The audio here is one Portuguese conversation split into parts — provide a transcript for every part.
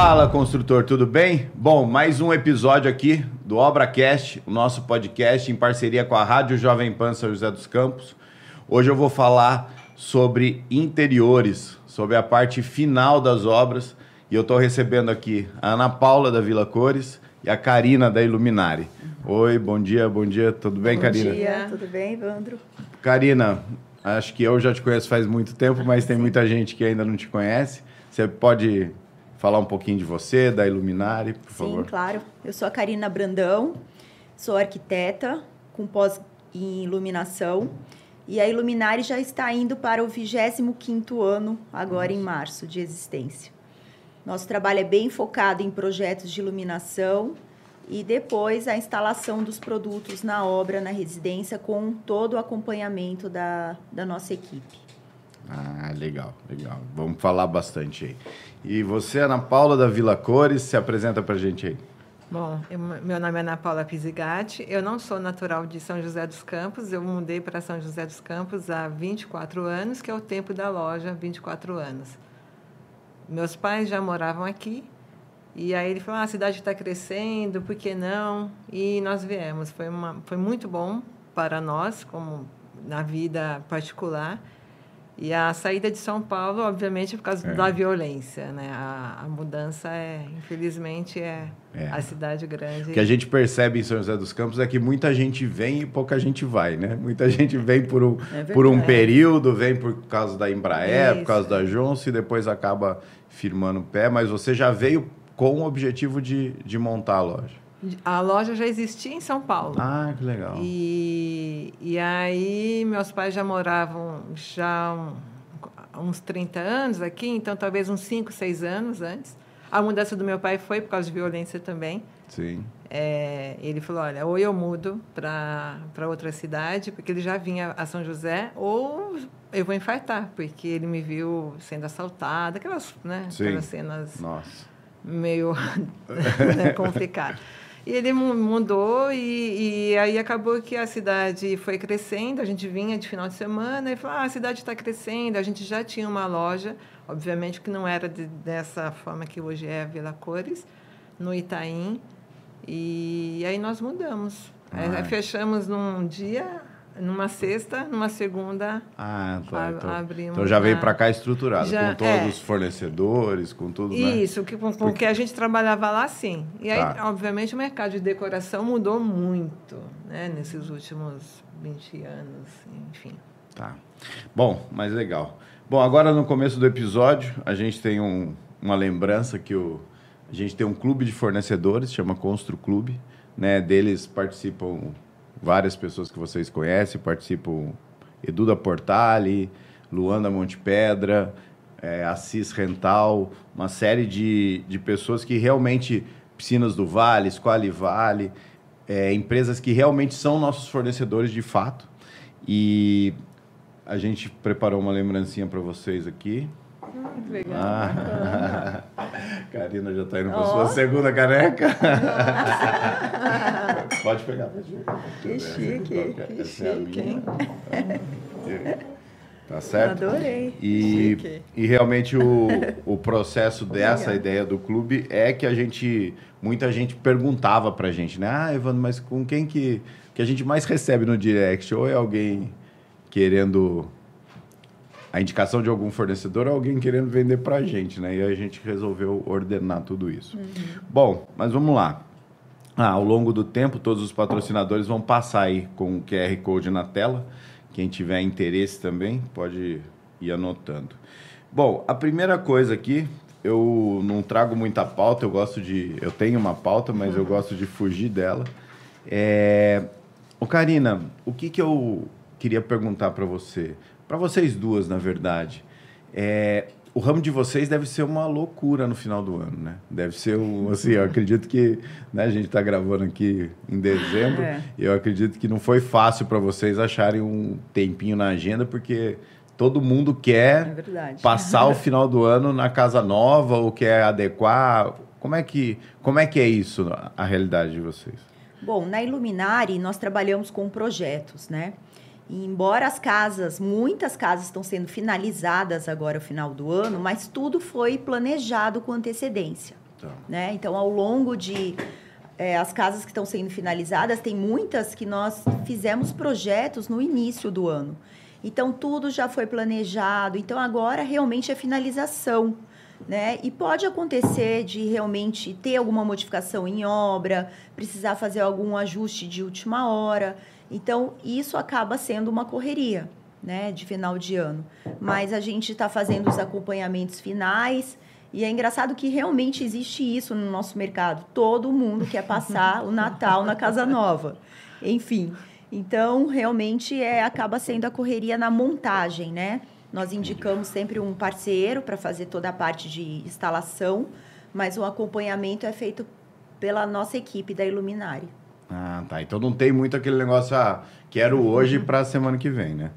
Fala, construtor, tudo bem? Bom, mais um episódio aqui do ObraCast, o nosso podcast em parceria com a Rádio Jovem Pan São José dos Campos. Hoje eu vou falar sobre interiores, sobre a parte final das obras. E eu estou recebendo aqui a Ana Paula da Vila Cores e a Karina da Iluminari. Oi, bom dia, bom dia, tudo bem, bom Karina? Bom dia, tudo bem, Evandro? Karina, acho que eu já te conheço faz muito tempo, mas tem muita gente que ainda não te conhece. Você pode falar um pouquinho de você, da Iluminari, por Sim, favor? Sim, claro. Eu sou a Karina Brandão, sou arquiteta com pós em iluminação. E a Iluminari já está indo para o 25º ano, agora Nossa. em março, de existência. Nosso trabalho é bem focado em projetos de iluminação e depois a instalação dos produtos na obra, na residência, com todo o acompanhamento da, da nossa equipe. Ah, legal, legal. Vamos falar bastante aí. E você, Ana Paula da Vila Cores, se apresenta para a gente aí. Bom, eu, meu nome é Ana Paula Pisigatti. Eu não sou natural de São José dos Campos. Eu mudei para São José dos Campos há 24 anos, que é o tempo da loja, 24 anos. Meus pais já moravam aqui. E aí ele falou: ah, a cidade está crescendo, por que não? E nós viemos. Foi, uma, foi muito bom para nós, como na vida particular. E a saída de São Paulo, obviamente, por causa é. da violência, né? A, a, mudança é, infelizmente, é, é, a cidade grande. O que a gente percebe em São José dos Campos é que muita gente vem e pouca gente vai, né? Muita gente vem por um, é por um período, vem por causa da Embraer, por causa da Johnson e depois acaba firmando o pé. Mas você já veio com o objetivo de, de montar a loja. A loja já existia em São Paulo. Ah, que legal. E, e aí meus pais já moravam já um, uns 30 anos aqui, então talvez uns 5, 6 anos antes. A mudança do meu pai foi por causa de violência também. Sim. É, ele falou, olha, ou eu mudo para outra cidade, porque ele já vinha a São José, ou eu vou infartar, porque ele me viu sendo assaltado, aquelas, né, aquelas cenas Nossa. meio né, complicadas. E ele mudou e, e, aí acabou que a cidade foi crescendo. A gente vinha de final de semana e falou: ah, a cidade está crescendo. A gente já tinha uma loja, obviamente que não era de, dessa forma que hoje é a Vila Cores, no Itaim. E, aí nós mudamos. Aí, fechamos num dia, numa sexta, numa segunda. Ah, tá. Então, abrimos então já veio para cá estruturado, já, com todos é, os fornecedores, com tudo. Né? Isso, que, com, o que a gente trabalhava lá, sim. E aí, tá. obviamente, o mercado de decoração mudou muito né, nesses últimos 20 anos, enfim. Tá. Bom, mas legal. Bom, agora no começo do episódio, a gente tem um, uma lembrança que o, a gente tem um clube de fornecedores, chama Constru Clube. Né, deles participam várias pessoas que vocês conhecem, participam Edu da Portale, Luanda Montepedra, é, Assis Rental, uma série de, de pessoas que realmente, Piscinas do Vale, Squali Vale, é, empresas que realmente são nossos fornecedores de fato. E a gente preparou uma lembrancinha para vocês aqui. Muito legal. Ah. Karina já está indo para oh. sua segunda caneca. pode pegar, pode pegar. Que chique, que chique, hein? Tá certo? Adorei. E, e realmente o, o processo dessa ideia do clube é que a gente. Muita gente perguntava pra gente, né? Ah, Evandro, mas com quem que, que a gente mais recebe no direct? Ou é alguém querendo a indicação de algum fornecedor ou alguém querendo vender para a gente, né? E a gente resolveu ordenar tudo isso. Uhum. Bom, mas vamos lá. Ah, ao longo do tempo, todos os patrocinadores vão passar aí com o QR Code na tela. Quem tiver interesse também pode ir anotando. Bom, a primeira coisa aqui, eu não trago muita pauta, eu gosto de. Eu tenho uma pauta, mas uhum. eu gosto de fugir dela. É... Ô, Karina, o que, que eu queria perguntar para você? Para vocês duas, na verdade. É, o ramo de vocês deve ser uma loucura no final do ano, né? Deve ser um, assim, eu acredito que, né, a gente está gravando aqui em dezembro, é. eu acredito que não foi fácil para vocês acharem um tempinho na agenda, porque todo mundo quer é passar o final do ano na casa nova ou quer adequar. Como é que, como é, que é isso, a realidade de vocês? Bom, na Iluminari nós trabalhamos com projetos, né? E embora as casas, muitas casas estão sendo finalizadas agora no final do ano, mas tudo foi planejado com antecedência. Tá. Né? Então, ao longo de é, as casas que estão sendo finalizadas, tem muitas que nós fizemos projetos no início do ano. Então, tudo já foi planejado. Então, agora realmente é finalização. Né? E pode acontecer de realmente ter alguma modificação em obra, precisar fazer algum ajuste de última hora. Então, isso acaba sendo uma correria né, de final de ano. Mas a gente está fazendo os acompanhamentos finais e é engraçado que realmente existe isso no nosso mercado. Todo mundo quer passar o Natal na casa nova. Enfim, então realmente é acaba sendo a correria na montagem, né? Nós indicamos sempre um parceiro para fazer toda a parte de instalação, mas o acompanhamento é feito pela nossa equipe da Iluminari. Ah, tá. Então não tem muito aquele negócio, ah, quero hoje para a semana que vem, né?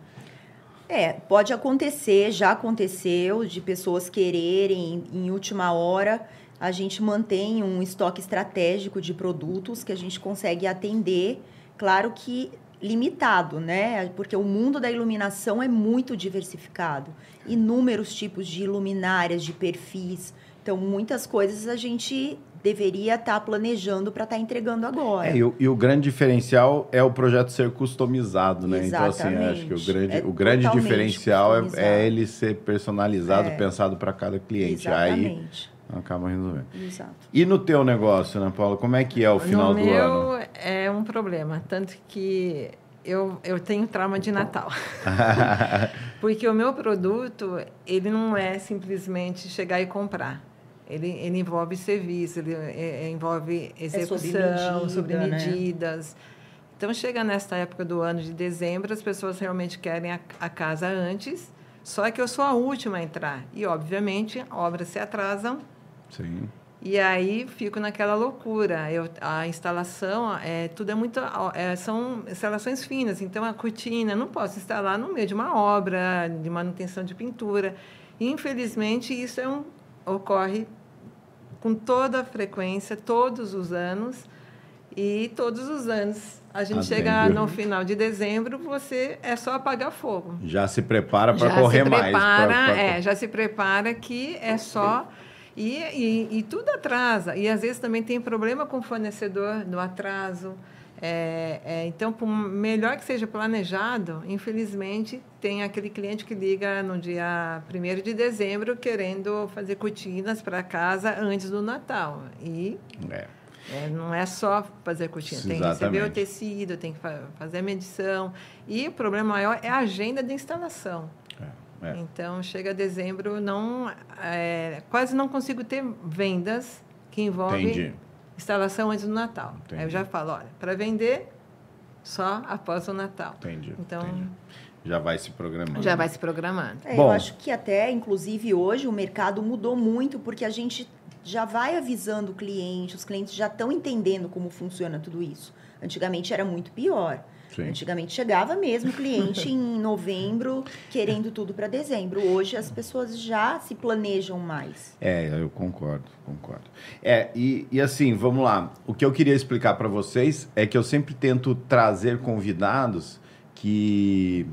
É, pode acontecer, já aconteceu, de pessoas quererem em última hora. A gente mantém um estoque estratégico de produtos que a gente consegue atender, claro que limitado, né? Porque o mundo da iluminação é muito diversificado. Inúmeros tipos de luminárias, de perfis. Então, muitas coisas a gente deveria estar tá planejando para estar tá entregando agora. É, e, o, e, o, grande diferencial é o projeto ser customizado, né? Exatamente. Então, assim, acho que o grande, é o grande diferencial é, é, ele ser personalizado, é. pensado para cada cliente. Exatamente. Aí acaba resolvendo. Exato. E no teu negócio, Ana Paula, como é que é o final no do ano? meu é um problema, tanto que eu, eu tenho trauma de Natal. Porque o meu produto, ele não é simplesmente chegar e comprar. Ele, ele envolve serviço, ele é, é envolve execução, é sobre, medida, sobre né? medidas. Né? Então, chega nesta época do ano de dezembro, as pessoas realmente querem a, a, casa antes, só que eu sou a última a entrar. E, obviamente, obras se atrasam. Sim. E aí fico naquela loucura. Eu, a instalação, é, tudo é muito. É, são instalações finas, então a cortina não posso instalar no meio de uma obra de manutenção de pintura. Infelizmente, isso é um, ocorre com toda a frequência, todos os anos. E todos os anos a gente chega no final de dezembro, você é só apagar fogo. Já se prepara para correr prepara, mais. Pra, pra... É, já se prepara que é só. E, e, e, tudo atrasa. E às vezes também tem problema com o fornecedor no atraso. É, é, então, por melhor que seja planejado, infelizmente, tem aquele cliente que liga no dia 1 de dezembro querendo fazer cortinas para casa antes do Natal. E é. É, não é só fazer cortina, tem que receber o tecido, tem que fazer a medição. E o problema maior é a agenda de instalação. É, é. Então, chega dezembro, não, é, quase não consigo ter vendas que envolvem Entendi instalação antes do Natal. Entendi. Aí eu já falo, olha, para vender só após o Natal. Entendi. Então entendi. já vai se programando. Já vai se programando. É, Bom, eu acho que até, inclusive hoje o mercado mudou muito porque a gente já vai avisando o cliente, os clientes já estão entendendo como funciona tudo isso. Antigamente era muito pior. Sim. Antigamente chegava mesmo cliente em novembro querendo tudo para dezembro. Hoje as pessoas já se planejam mais. É, eu concordo, concordo. É, e, e assim, vamos lá. O que eu queria explicar para vocês é que eu sempre tento trazer convidados que,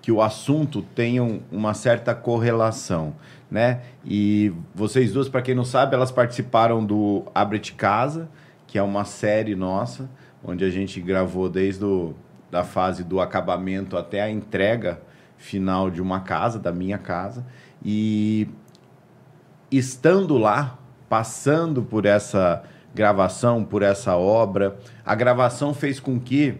que o assunto tenha uma certa correlação, né? E vocês duas, para quem não sabe, elas participaram do Abre de Casa, que é uma série nossa, onde a gente gravou desde o da fase do acabamento até a entrega final de uma casa, da minha casa. E estando lá, passando por essa gravação, por essa obra, a gravação fez com que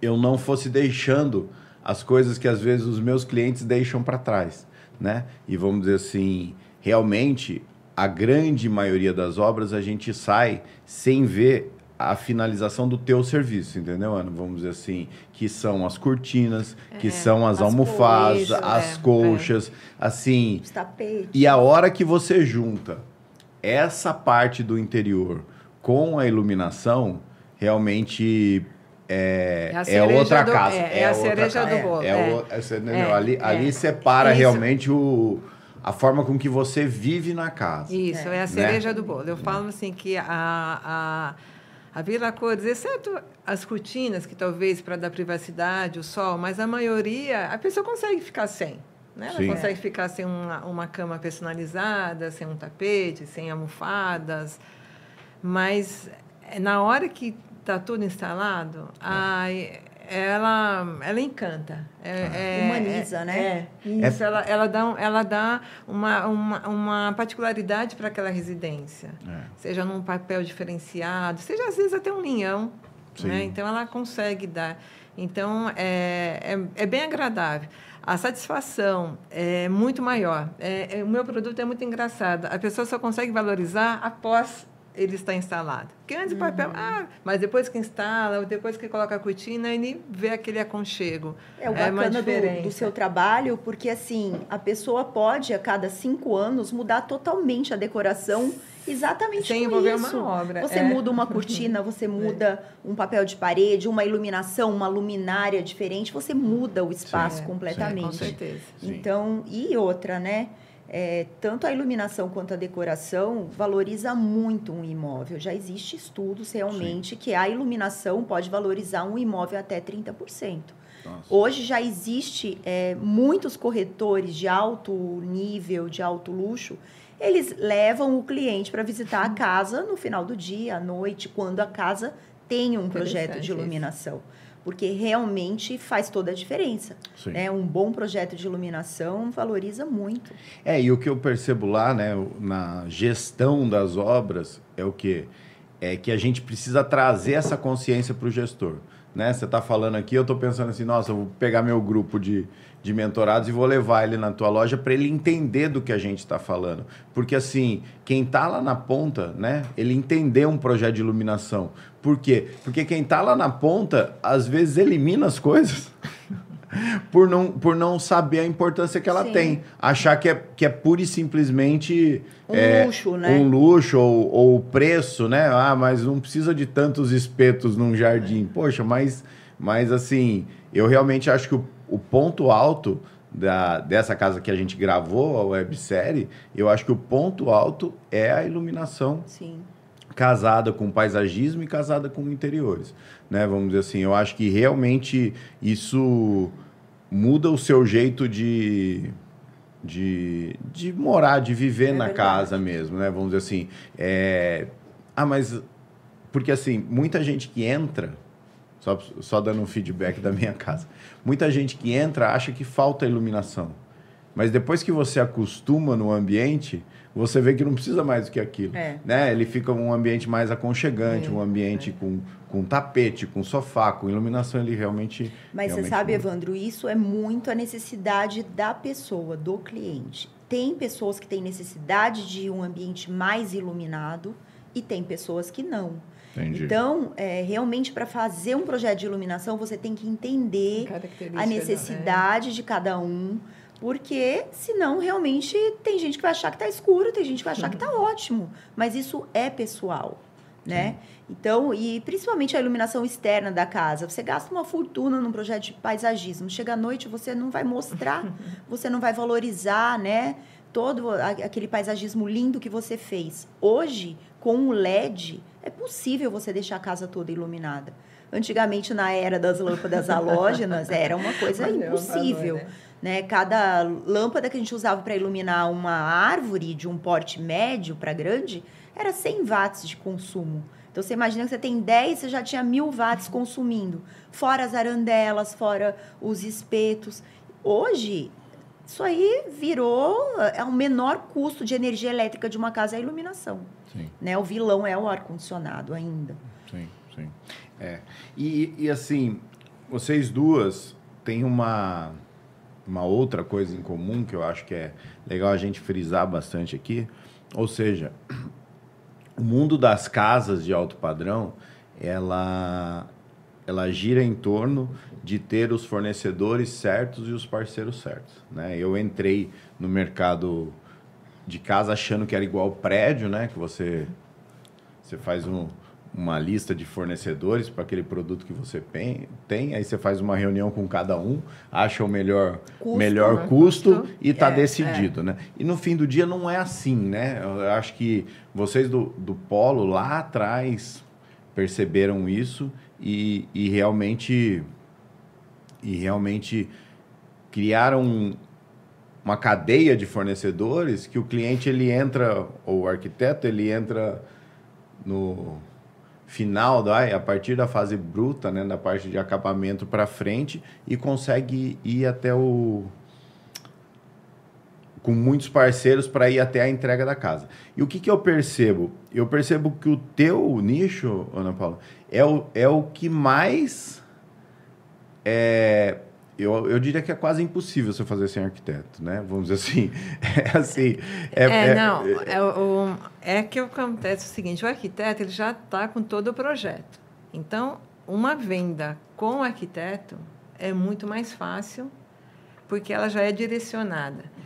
eu não fosse deixando as coisas que às vezes os meus clientes deixam para trás, né? E vamos dizer assim, realmente a grande maioria das obras a gente sai sem ver a finalização do teu serviço, entendeu, Ana? Vamos dizer assim, que são as cortinas, que é, são as, as almofadas, coisas, as é, colchas, é. assim. Os tapetes. E a hora que você junta essa parte do interior com a iluminação, realmente é, é, é outra do, casa. É, é a cereja do bolo. É, ali, ali separa realmente o a forma com que você vive na casa. Isso, é, a né? cereja né? do bolo. Eu falo assim que a, a A Vila Cores, exceto as cortinas, que talvez para dar privacidade, o sol, mas a maioria, a pessoa consegue ficar sem. Né? Ela Sim. consegue ficar sem uma, uma cama personalizada, sem um tapete, sem almofadas. Mas eh, na hora que está tudo instalado, ai, ela, ela encanta. É, é- Humaniza, é- né? É, isso, ela, ela dá, ela dá uma, uma, uma particularidade para aquela residência. É. Seja num papel diferenciado, seja às vezes até um linhão. Né? Então, ela consegue dar. Então, é, é, é bem agradável. A satisfação é muito maior. É, é- o meu produto é muito engraçado. A pessoa só consegue valorizar após ele estar instalado. Porque antes o papel, ah, mas depois que instala, depois que coloca a cortina, ele vê aquele aconchego. É o uma bacana do, do seu trabalho, porque assim, a pessoa pode, a cada cinco anos, mudar totalmente a decoração exatamente Sem envolver isso. uma obra, Você é. muda uma cortina, você muda um papel de parede, uma iluminação, uma luminária diferente, você muda o espaço Sim, completamente. Com certeza. Então, e outra, né? É, tanto a iluminação quanto a decoração valoriza muito um imóvel. Já existe estudos realmente que a iluminação pode valorizar um imóvel até 30%. Nossa. Hoje já existe é, muitos corretores de alto nível, de alto luxo, eles levam o cliente para visitar a casa no final do dia, à noite, quando a casa tem um projeto de isso. Porque realmente faz toda a diferença. Sim. Né? Um bom projeto de iluminação valoriza muito. É, e o que eu percebo lá, né, na gestão das obras, é o quê? É que a gente precisa trazer essa consciência para o gestor. Né? Você está falando aqui, eu estou pensando assim, nossa, eu vou pegar meu grupo de, de mentorados e vou levar ele na tua loja para ele entender do que a gente está falando. Porque assim, quem está lá na ponta, né, ele entender um projeto de iluminação. Por quê? Porque quem está lá na ponta, às vezes elimina as coisas. por não, por não saber a importância que ela Sim. tem. Achar que é, que é pura e simplesmente Um é, luxo, né? um luxo ou, ou preço, né? Ah, mas não precisa de tantos espetos num jardim. Poxa, mas, mas assim, eu realmente acho que o, o ponto alto da, dessa casa que a gente gravou, a websérie, eu acho que o ponto alto é a iluminação Sim. casada com paisagismo e casada com interiores, né? Vamos dizer assim, eu acho que realmente isso muda o seu jeito de de, de morar, de viver É na verdade. casa mesmo, né? Vamos dizer assim, é... ah, mas porque assim muita gente que entra só, só dando um feedback da minha casa, muita gente que entra acha que falta iluminação, mas depois que você acostuma no ambiente você vê que não precisa mais do que aquilo É. né? Ele fica um ambiente mais aconchegante, É, um ambiente com, com tapete, com sofá, com iluminação, ele realmente. Mas você realmente sabe, muda. Evandro, isso é muito a necessidade da pessoa, do cliente. Tem pessoas que têm necessidade de um ambiente mais iluminado e tem pessoas que não. Entendi. Então, é, realmente, para fazer um projeto de iluminação, você tem que entender a da- necessidade de cada um, porque senão realmente tem gente que vai achar que está escuro, tem gente que vai achar que está ótimo, mas isso é pessoal, né? Então, e principalmente a iluminação externa da casa, você gasta uma fortuna num projeto de paisagismo, chega à noite você não vai mostrar, você não vai valorizar, né? Todo aquele paisagismo lindo que você fez. Hoje, com o LED, é possível você deixar a casa toda iluminada. Antigamente, na era das lâmpadas halógenas, era uma coisa impossível. valor, né? né? Cada lâmpada que a gente usava para iluminar uma árvore de um porte médio para grande era 100 watts de consumo. Então você imagina que você tem 10, você já tinha mil watts consumindo, fora as arandelas, fora os espetos. Hoje, isso aí virou é o menor custo de energia elétrica de uma casa é a iluminação. Sim, Né? O vilão é o ar-condicionado ainda. sim, sim. É. E, e assim, vocês duas têm uma, uma outra coisa em comum que eu acho que é legal a gente frisar bastante aqui. Ou seja, o mundo das casas de alto padrão, ela, ela gira em torno de ter os fornecedores certos e os parceiros certos. Né? Eu entrei no mercado de casa achando que era igual prédio, né? Que você, você faz um, uma lista de fornecedores para aquele produto que você tem, tem, aí você faz uma reunião com cada um, acha o melhor Custo, melhor né? custo, Custo. e está É, decidido, né? E no fim do dia não é assim, né? Eu acho que vocês do, do Polo lá atrás perceberam isso e, e realmente e realmente criaram uma cadeia de fornecedores que o cliente ele entra ou o arquiteto ele entra no final da a partir da fase bruta né da parte de acabamento para frente e consegue ir até o com muitos parceiros para ir até a entrega da casa. E o que, que eu percebo? Eu percebo que o teu nicho, Ana Paula, é o, é o que mais. É, eu, eu diria que é quase impossível você fazer sem arquiteto, né? Vamos dizer assim. É assim. É, é, é não. É, o, é que acontece o seguinte: o arquiteto ele já está com todo o projeto. Então, uma venda com o arquiteto é muito mais fácil, porque ela já é direcionada.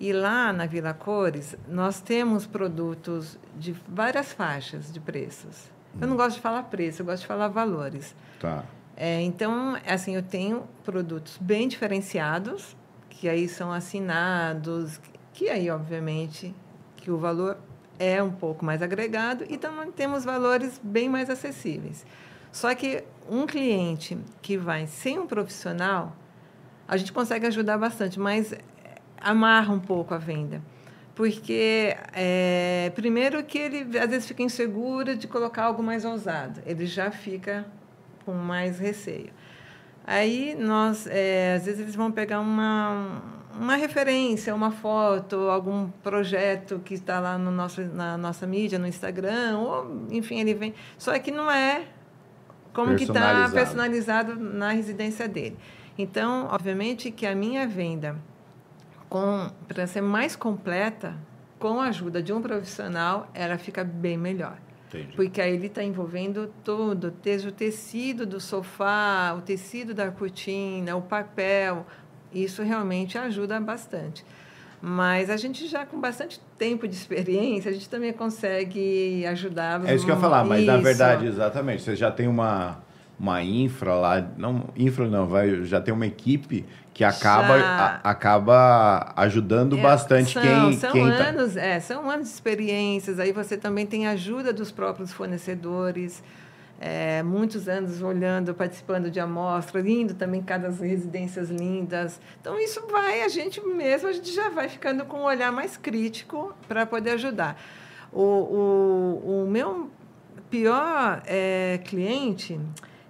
E lá na Vila Cores, nós temos produtos de várias faixas de preços. Eu não gosto de falar preço, eu gosto de falar valores. Tá. É, então, assim, eu tenho produtos bem diferenciados, que aí são assinados, que aí, obviamente, que o valor é um pouco mais agregado e também temos valores bem mais acessíveis. Só que um cliente que vai sem um profissional, a gente consegue ajudar bastante, mas amarra um pouco a venda. Porque, é, primeiro, que ele às vezes fica inseguro de colocar algo mais ousado, ele já fica com mais receio. Aí, nós, é, às vezes, eles vão pegar uma, uma referência, uma foto, algum projeto que está lá no nosso, na nossa mídia, no Instagram, ou, enfim, ele vem. Só que não é como que está personalizado na residência dele. Então, obviamente que a minha venda para ser mais completa, com a ajuda de um profissional, ela fica bem melhor. Entendi. Porque aí ele está envolvendo tudo, desde o tecido do sofá, o tecido da cortina, o papel. Isso realmente ajuda bastante. Mas a gente já com bastante tempo de experiência, a gente também consegue ajudar. É isso que eu ia falar, mas isso. na verdade, exatamente, você já tem uma, uma infra lá, não, infra não, vai, já tem uma equipe que acaba, a, acaba ajudando é, bastante são, quem são quem tá. anos tá... é, são anos de experiências aí você também tem ajuda dos próprios fornecedores é, muitos anos olhando participando de amostras indo também cada residências lindas. Então isso vai a gente mesmo a gente já vai ficando com um olhar mais crítico para poder ajudar. O, o, o meu pior é, cliente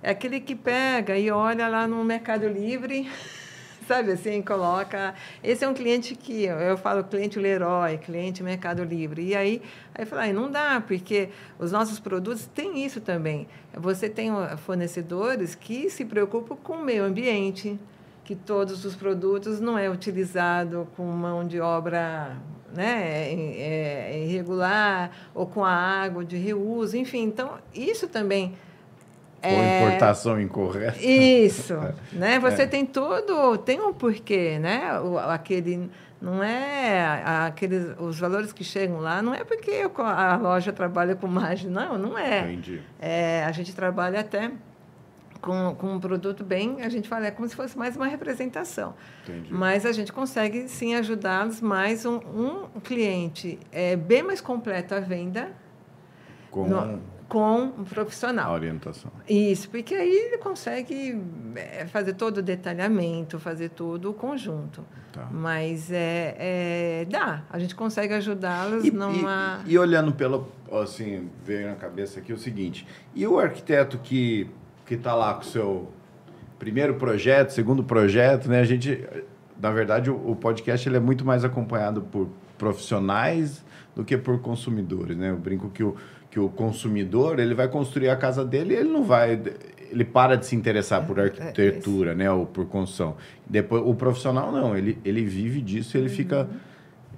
é aquele que pega e olha lá no Mercado Livre sabe assim, coloca. Esse é um cliente que eu falo cliente Leroy, cliente Mercado Livre. E aí, aí fala, ah, não dá, porque os nossos produtos têm isso também. Você tem fornecedores que se preocupam com o meio ambiente, que todos os produtos não é utilizado com mão de obra né, é, é irregular ou com a água de reuso, enfim. Então, isso também ou é, importação incorreta. Isso, né? Você é. tem tudo, tem um porquê, né? O, aquele não é aqueles os valores que chegam lá não é porque a loja trabalha com margem, não, não é. Entendi. É, a gente trabalha até com, com um produto bem, a gente fala, é como se fosse mais uma representação. Entendi. Mas a gente consegue sim ajudá-los mais um, um cliente é bem mais completo à venda. Com no, com um profissional. A orientação. Isso, porque aí ele consegue é, fazer todo o detalhamento, fazer todo o conjunto. Tá. Mas é, é, dá, a gente consegue ajudá-los numa. E, e, olhando pelo. Assim, veio na cabeça aqui o seguinte: e o arquiteto que está lá com o seu primeiro projeto, segundo projeto, né? A gente. Na verdade, o, o podcast ele é muito mais acompanhado por profissionais do que por consumidores, né? Eu brinco que o que o consumidor ele vai construir a casa dele e ele não vai ele para de se interessar por é, arquitetura, é, é né, ou por construção. Depois o profissional não, ele, ele vive disso, ele uhum. fica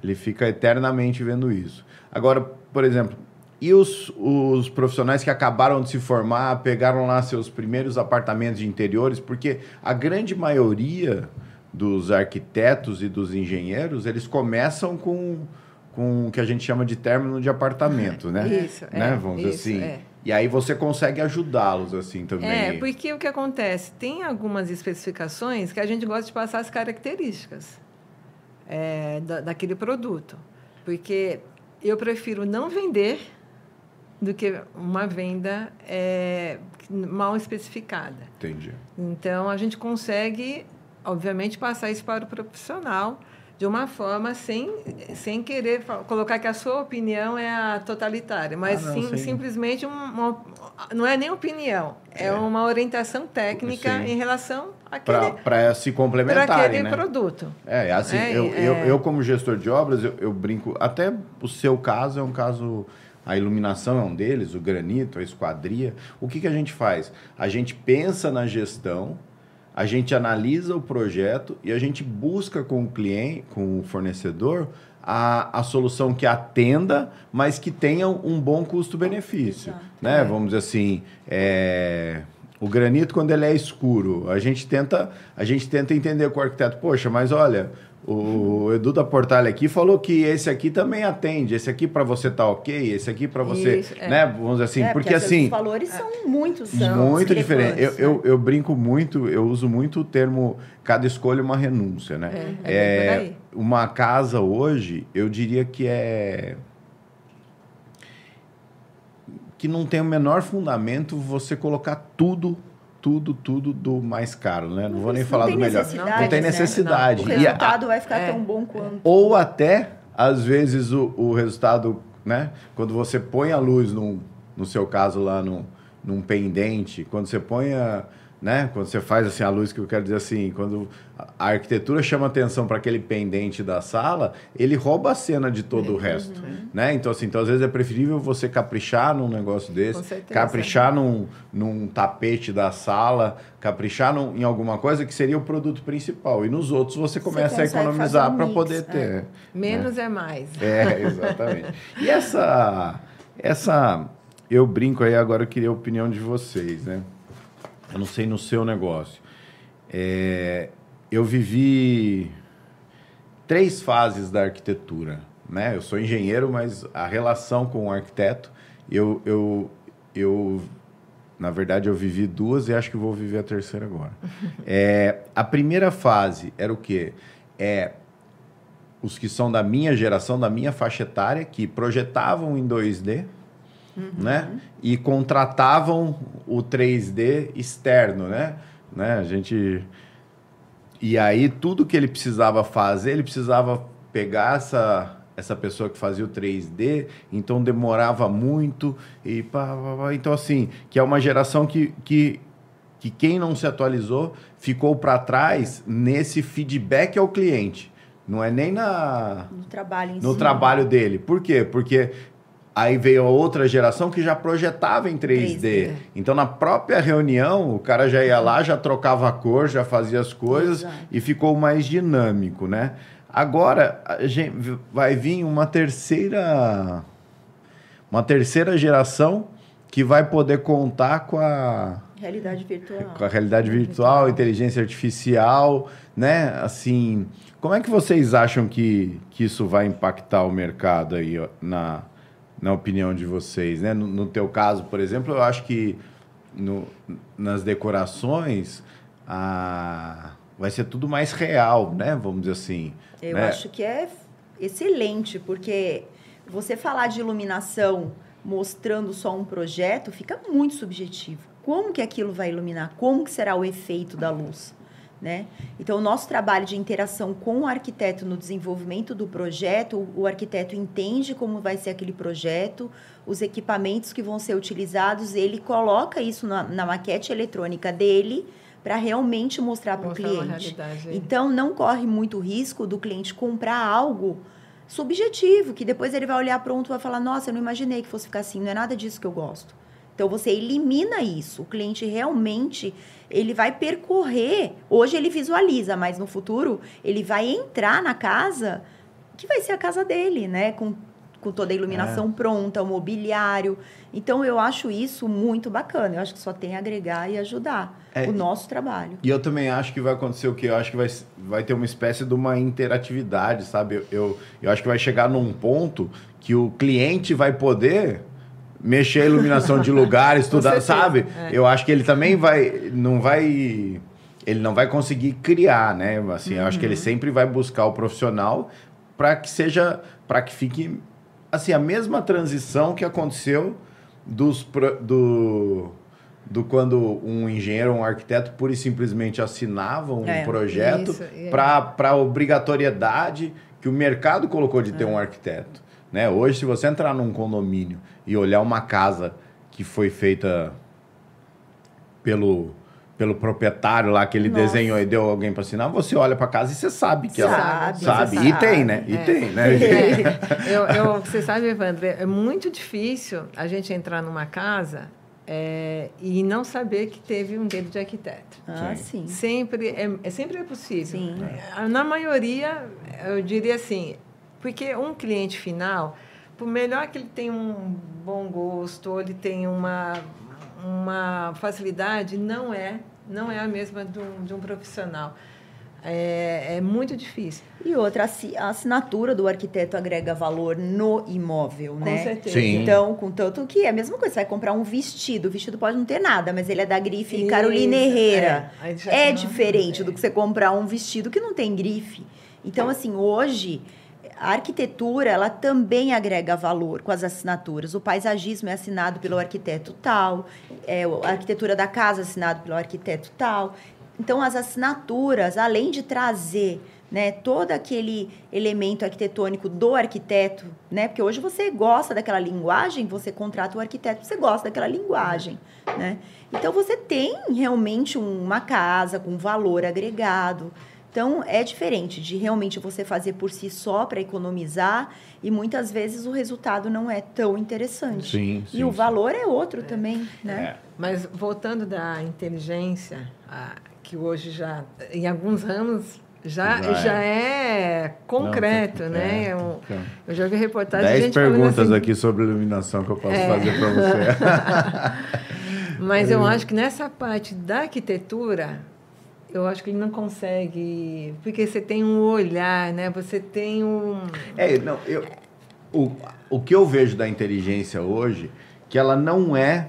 ele fica eternamente vendo isso. Agora, por exemplo, e os, os profissionais que acabaram de se formar, pegaram lá seus primeiros apartamentos de interiores, porque a grande maioria dos arquitetos e dos engenheiros, eles começam com com o que a gente chama de término de apartamento, né? Isso, né? É, Vamos isso, assim. É. E aí você consegue ajudá-los assim também. É, porque o que acontece? Tem algumas especificações que a gente gosta de passar as características é, da, daquele produto. Porque eu prefiro não vender do que uma venda é, mal especificada. Entendi. Então, a gente consegue, obviamente, passar isso para o profissional de uma forma sem, sem querer colocar que a sua opinião é a totalitária, mas ah, não, sim, simplesmente uma, não é nem opinião, é, é uma orientação técnica sim. em relação para se complementar para aquele né? produto. É, assim, é, eu, é... Eu, eu, como gestor de obras, eu, eu brinco, até o seu caso é um caso a iluminação é um deles, o granito, a esquadria. O que, que a gente faz? A gente pensa na gestão, a gente analisa o projeto e a gente busca com o cliente, com o fornecedor, a, a solução que atenda, mas que tenha um bom custo-benefício. Né? É. Vamos dizer assim, é, o granito, quando ele é escuro, a gente tenta, a gente tenta entender com o arquiteto, poxa, mas olha, o Edu da Portalha aqui falou que esse aqui também atende, esse aqui para você tá ok, esse aqui para você, Isso, é. né? Vamos dizer assim, é, porque, porque assim, os valores são muito são muito diferentes. Eu, né? eu, eu, brinco muito, eu uso muito o termo cada escolha uma renúncia, né? É, é, é uma casa hoje, eu diria que é que não tem o menor fundamento você colocar tudo tudo, tudo do mais caro, né? Não, não vou nem falar do melhor. Não tem necessidade. Né? Não. O resultado a, vai ficar é, tão bom quanto. Ou até, às vezes, o, o resultado, né? Quando você põe a luz, num, no seu caso lá, num, num pendente, quando você põe a né? Quando você faz assim a luz que eu quero dizer assim, quando a arquitetura chama atenção para aquele pendente da sala, ele rouba a cena de todo uhum. o resto, né? Então assim, então às vezes é preferível você caprichar num negócio desse, caprichar num, num tapete da sala, caprichar num, em alguma coisa que seria o produto principal e nos outros você começa você a economizar um para poder é. ter. É. Menos né? é mais. É, exatamente. e essa essa eu brinco aí agora eu queria a opinião de vocês, né? Eu não sei no seu negócio. É, eu vivi três fases da arquitetura. Né? Eu sou engenheiro, mas a relação com o arquiteto, eu, eu, eu na verdade, eu vivi duas e acho que vou viver a terceira agora. é, a primeira fase era o quê? É os que são da minha geração, da minha faixa etária, que projetavam em 2D, uhum. né? E contratavam o 3D externo, né? né? A gente e aí tudo que ele precisava fazer, ele precisava pegar essa essa pessoa que fazia o 3D, então demorava muito e pá, pá, pá. então assim, que é uma geração que, que que quem não se atualizou ficou para trás nesse feedback ao cliente. Não é nem na no trabalho no si. trabalho dele. Por quê? Porque Aí veio a outra geração que já projetava em 3D. 3D. Então, na própria reunião, o cara já ia lá, já trocava a cor, já fazia as coisas Exato. e ficou mais dinâmico, né? Agora, a gente vai vir uma terceira uma terceira geração que vai poder contar com a realidade virtual, com a realidade virtual, inteligência artificial, né? Assim, como é que vocês acham que, que isso vai impactar o mercado aí na na opinião de vocês, né? No, no teu caso, por exemplo, eu acho que no, nas decorações a, vai ser tudo mais real, né? Vamos dizer assim. Eu né? acho que é excelente, porque você falar de iluminação mostrando só um projeto fica muito subjetivo. Como que aquilo vai iluminar? Como que será o efeito da luz? Né? Então, o nosso trabalho de interação com o arquiteto no desenvolvimento do projeto, o arquiteto entende como vai ser aquele projeto, os equipamentos que vão ser utilizados, ele coloca isso na, na maquete eletrônica dele para realmente mostrar para o cliente. Então, não corre muito risco do cliente comprar algo subjetivo, que depois ele vai olhar pronto e vai falar: Nossa, eu não imaginei que fosse ficar assim, não é nada disso que eu gosto. Então você elimina isso. O cliente realmente ele vai percorrer. Hoje ele visualiza, mas no futuro ele vai entrar na casa que vai ser a casa dele, né? Com, com toda a iluminação é. pronta, o mobiliário. Então eu acho isso muito bacana. Eu acho que só tem a agregar e ajudar é, o nosso trabalho. E eu também acho que vai acontecer o que? Eu acho que vai, vai ter uma espécie de uma interatividade, sabe? Eu, eu, eu acho que vai chegar num ponto que o cliente vai poder mexer a iluminação de lugares, estudar, sabe? É. Eu acho que ele também vai, não vai, ele não vai conseguir criar, né? Assim, uhum. eu acho que ele uhum. sempre vai buscar o profissional para que seja, para que fique, assim, a mesma transição que aconteceu dos, do, do quando um engenheiro ou um arquiteto pura e simplesmente assinavam um É, projeto para a obrigatoriedade que o mercado colocou de ter É. um arquiteto. Né? Hoje, se você entrar num condomínio e olhar uma casa que foi feita pelo, pelo proprietário lá, que ele Nossa. desenhou e deu alguém para assinar, você olha para casa e você sabe que ela Sabe, sabe. você E tem, sabe. né? E É. tem, né? É, eu, eu- você sabe, Evandro, é muito difícil a gente entrar numa casa é, e não saber que teve um dedo de arquiteto. Ah, Sim. sim. Sempre é, é sempre é possível. Sim. É, Na maioria, eu diria assim, porque um cliente final, por melhor que ele tenha um bom gosto, ou ele tenha uma, uma facilidade, não é, não é a mesma de um, de um profissional. É, é muito difícil. E outra, a assi- a assinatura do arquiteto agrega valor no imóvel, Com né? certeza. Sim. Então, com tanto que é a mesma coisa, você vai comprar um vestido, o vestido pode não ter nada, mas ele é da grife Isso, Carolina Herrera. é. Já É, uma- diferente é. do que você comprar um vestido que não tem grife. Então, assim, hoje, a arquitetura, ela também agrega valor com as assinaturas. O paisagismo é assinado pelo arquiteto tal, é, a arquitetura da casa é assinado pelo arquiteto tal. Então, as assinaturas, além de trazer né, todo aquele elemento arquitetônico do arquiteto, né? Porque hoje você gosta daquela linguagem, você contrata o arquiteto, você gosta daquela linguagem, né? Então você tem realmente uma casa com valor agregado. Então é diferente de realmente você fazer por si só para economizar e muitas vezes o resultado não é tão interessante. Sim, e sim, o sim. valor é outro também, né? É. Mas voltando da inteligência, que hoje já, em alguns ramos, já, Já já, é. é. concreto, Não, né? é. Eu, Então, eu já vi reportagem de Dez gente perguntas assim, aqui sobre iluminação que eu posso É. fazer para você. Mas eu acho que nessa parte da arquitetura, eu acho que ele não consegue, porque você tem um olhar, né? Você tem um É, não, eu, o, o que eu vejo da inteligência hoje, que ela não é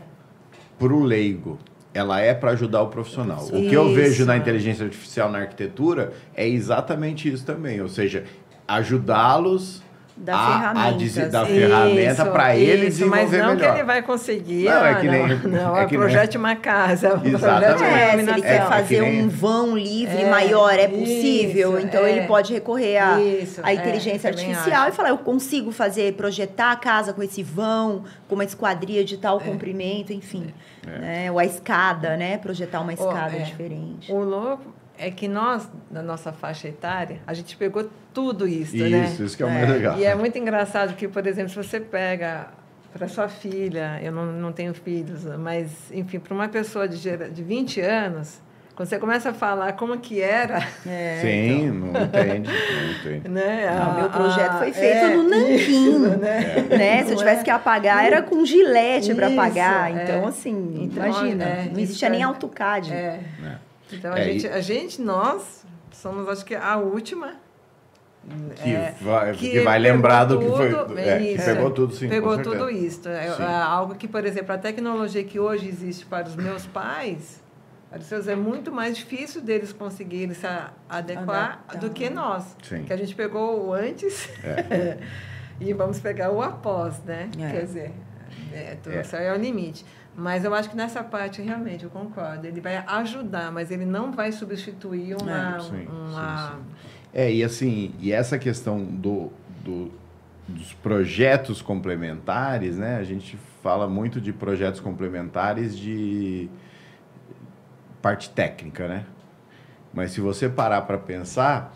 para o leigo, ela é para ajudar o profissional. O que eu Isso. vejo na inteligência artificial na arquitetura é exatamente isso também, ou seja, ajudá-los Dar a, a ferramentas. dese- dar ferramenta para ele isso, mas desenvolver não melhor. que ele vai conseguir. Não, é que nem- não, não, é é que projete uma casa, um Exatamente. É, se ele quer É, é fazer que nem- um vão livre É, maior, é possível. isso, então é. ele pode recorrer à é, inteligência artificial acho. e falar: eu consigo fazer, projetar a casa com esse vão, com uma esquadria de É. tal comprimento, enfim. Né? Ou a escada, né? Projetar uma Oh, escada é. diferente. O louco é que nós, na nossa faixa etária, a gente pegou tudo isso, Isso, né? isso que é o mais legal. E é muito engraçado que, por exemplo, se você pega para sua filha, eu não, não tenho filhos, mas, enfim, para uma pessoa de, gera- de 20 anos, quando você começa a falar como que era, É, Sim, não entende, não entende. né? Não, a- meu projeto a- foi feito é, no nanquim. isso, né? Né? Se eu tivesse é? que apagar, era com gilete para Isso, apagar. é. Então, assim, Então, imagina. é, não isso existia é- nem AutoCAD. É. né? Então, a, É, gente, e- a gente, nós, somos, acho que, a última Que, É, vai, que que vai lembrar do que tudo, foi. É, que isso. pegou tudo, sim. Pegou tudo isso. É, Sim. é algo que, por exemplo, a tecnologia que hoje existe para os meus pais, para os seus, é muito mais difícil deles conseguirem se adequar Adaptar. do que nós. Sim. Que a gente pegou o antes e vamos pegar o após, né? É. Quer dizer, é, tudo É. isso aí é o limite. Mas eu acho que nessa parte, realmente, eu concordo. Ele vai ajudar, mas ele não vai substituir uma... É, sim, uma... sim, É, e assim, e essa questão do, do- dos projetos complementares, né? A gente fala muito de projetos complementares de parte técnica, né? Mas se você parar para pensar,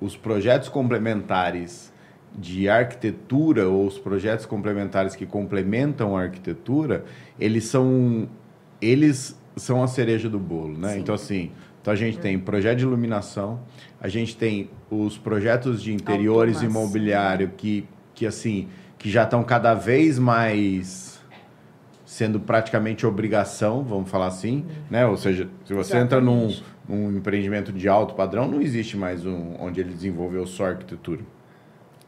os projetos complementares de arquitetura ou os projetos complementares que complementam a arquitetura, eles são eles são a cereja do bolo, né? Sim. Então assim, então a gente tem projeto de iluminação, a gente tem os projetos de interiores e Automação. imobiliário que que assim, que já estão cada vez mais sendo praticamente obrigação, vamos falar assim, né? Ou seja, se você entra num, Exatamente. num empreendimento de alto padrão, não existe mais um onde ele desenvolveu só arquitetura.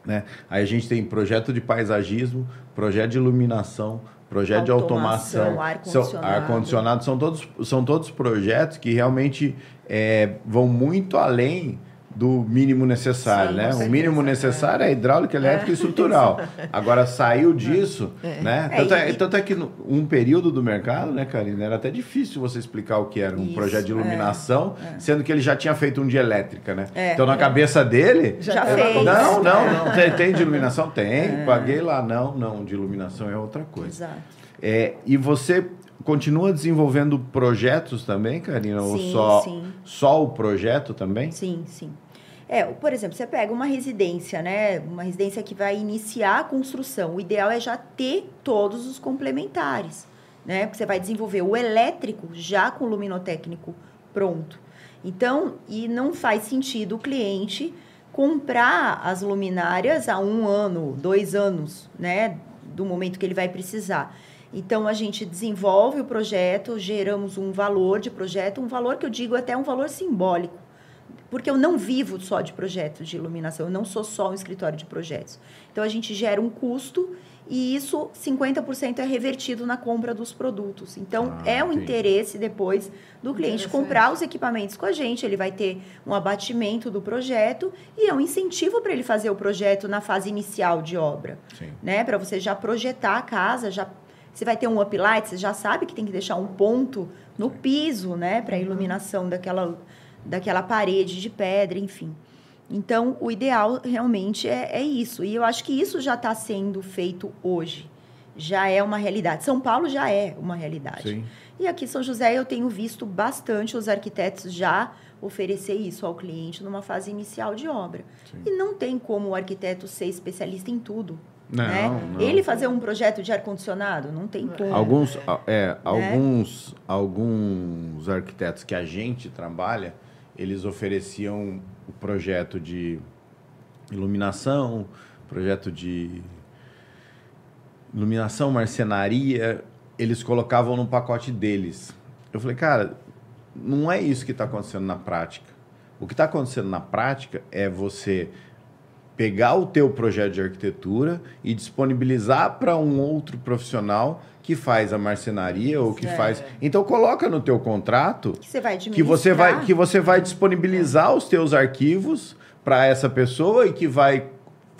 Né? Aí a gente tem projeto de paisagismo, projeto de iluminação, projeto de Automação, automação, ar-condicionado. são- ar-condicionado, são todos, são todos projetos que realmente é, vão muito além do mínimo necessário, Sim, né? O mínimo é. necessário é, hidráulica, elétrica e estrutural. Agora saiu disso, É. né? É, Tanto é, tanto é que no- um período do mercado, né, Karina, era até difícil você explicar o que era um Isso, projeto de é, iluminação, sendo que ele já tinha feito um de elétrica, né? É, então na cabeça dele, Já tava fez. não, não, não, tem, tem de iluminação, tem, É. paguei lá, não, não, de iluminação é outra coisa. Exato. É, e você continua desenvolvendo projetos também, Karina? Ou Sim, só, sim. só o projeto também? Sim, sim. É, por exemplo, você pega uma residência, né? Uma residência que vai iniciar a construção. O ideal é já ter todos os complementares, né? Porque você vai desenvolver o elétrico já com o luminotécnico pronto. Então, e não faz sentido o cliente comprar as luminárias há um ano, dois anos, né? Do momento que ele vai precisar. Então, a gente desenvolve o projeto, geramos um valor de projeto, um valor que eu digo até um valor simbólico porque eu não vivo só de projetos de iluminação, eu não sou só um escritório de projetos. Então a gente gera um custo e isso 50% é revertido na compra dos produtos. Então Ah, é um entendi. interesse depois do cliente comprar os equipamentos com a gente, ele vai ter um abatimento do projeto e é um incentivo para ele fazer o projeto na fase inicial de obra Sim. né? Para você já projetar a casa, já você vai ter um uplight, você já sabe que tem que deixar um ponto no piso, né, para iluminação daquela daquela parede de pedra, enfim. Então, o ideal realmente é, é isso. E eu acho que isso já está sendo feito hoje. Já é uma realidade. São Paulo já é uma realidade. Sim. E aqui em São José eu tenho visto bastante os arquitetos já oferecer isso ao cliente numa fase inicial de obra. Sim. E não tem como o arquiteto ser especialista em tudo. Não, né? não. Ele fazer um projeto de ar-condicionado, não tem como. Alguns, é, Né? alguns, alguns arquitetos que a gente trabalha, eles ofereciam o projeto de iluminação, projeto de iluminação, marcenaria, eles colocavam no pacote deles. Eu falei, cara, não é isso que está acontecendo na prática. O que está acontecendo na prática é você pegar o teu projeto de arquitetura e disponibilizar para um outro profissional que faz a marcenaria ou que É. faz. Então coloca no teu contrato que você vai que você vai que você vai disponibilizar os teus arquivos para essa pessoa e que vai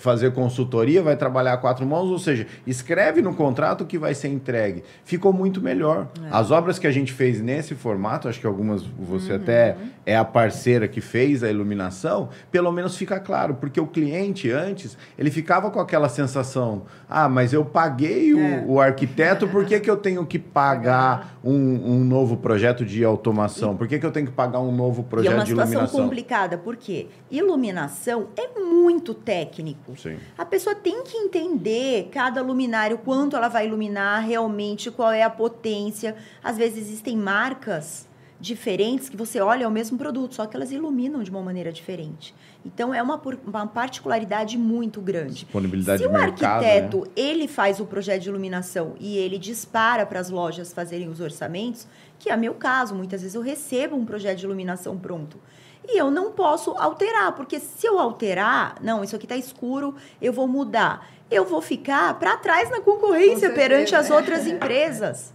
fazer consultoria, vai trabalhar a quatro mãos, ou seja, escreve no contrato que vai ser entregue. Ficou muito melhor. As obras que a gente fez nesse formato, acho que algumas você até é a parceira que fez a iluminação, pelo menos fica claro, porque o cliente antes, ele ficava com aquela sensação, ah, mas eu paguei o, É. o arquiteto, por que, que eu tenho que pagar um, um novo projeto de automação? Por que, que eu tenho que pagar um novo é projeto uma de situação iluminação? complicada, porque iluminação é muito técnico. Sim. A pessoa tem que entender cada luminário, quanto ela vai iluminar realmente, qual é a potência. Às vezes existem marcas diferentes que você olha é o mesmo produto, só que elas iluminam de uma maneira diferente. Então é uma, uma particularidade muito grande. Disponibilidade Se o mercado, né? arquiteto ele faz o projeto de iluminação e ele dispara para as lojas fazerem os orçamentos, que é meu caso, muitas vezes eu recebo um projeto de iluminação pronto. E eu não posso alterar, porque se eu alterar, não, isso aqui está escuro, eu vou mudar. Eu vou ficar para trás na concorrência Com perante certeza. as outras empresas.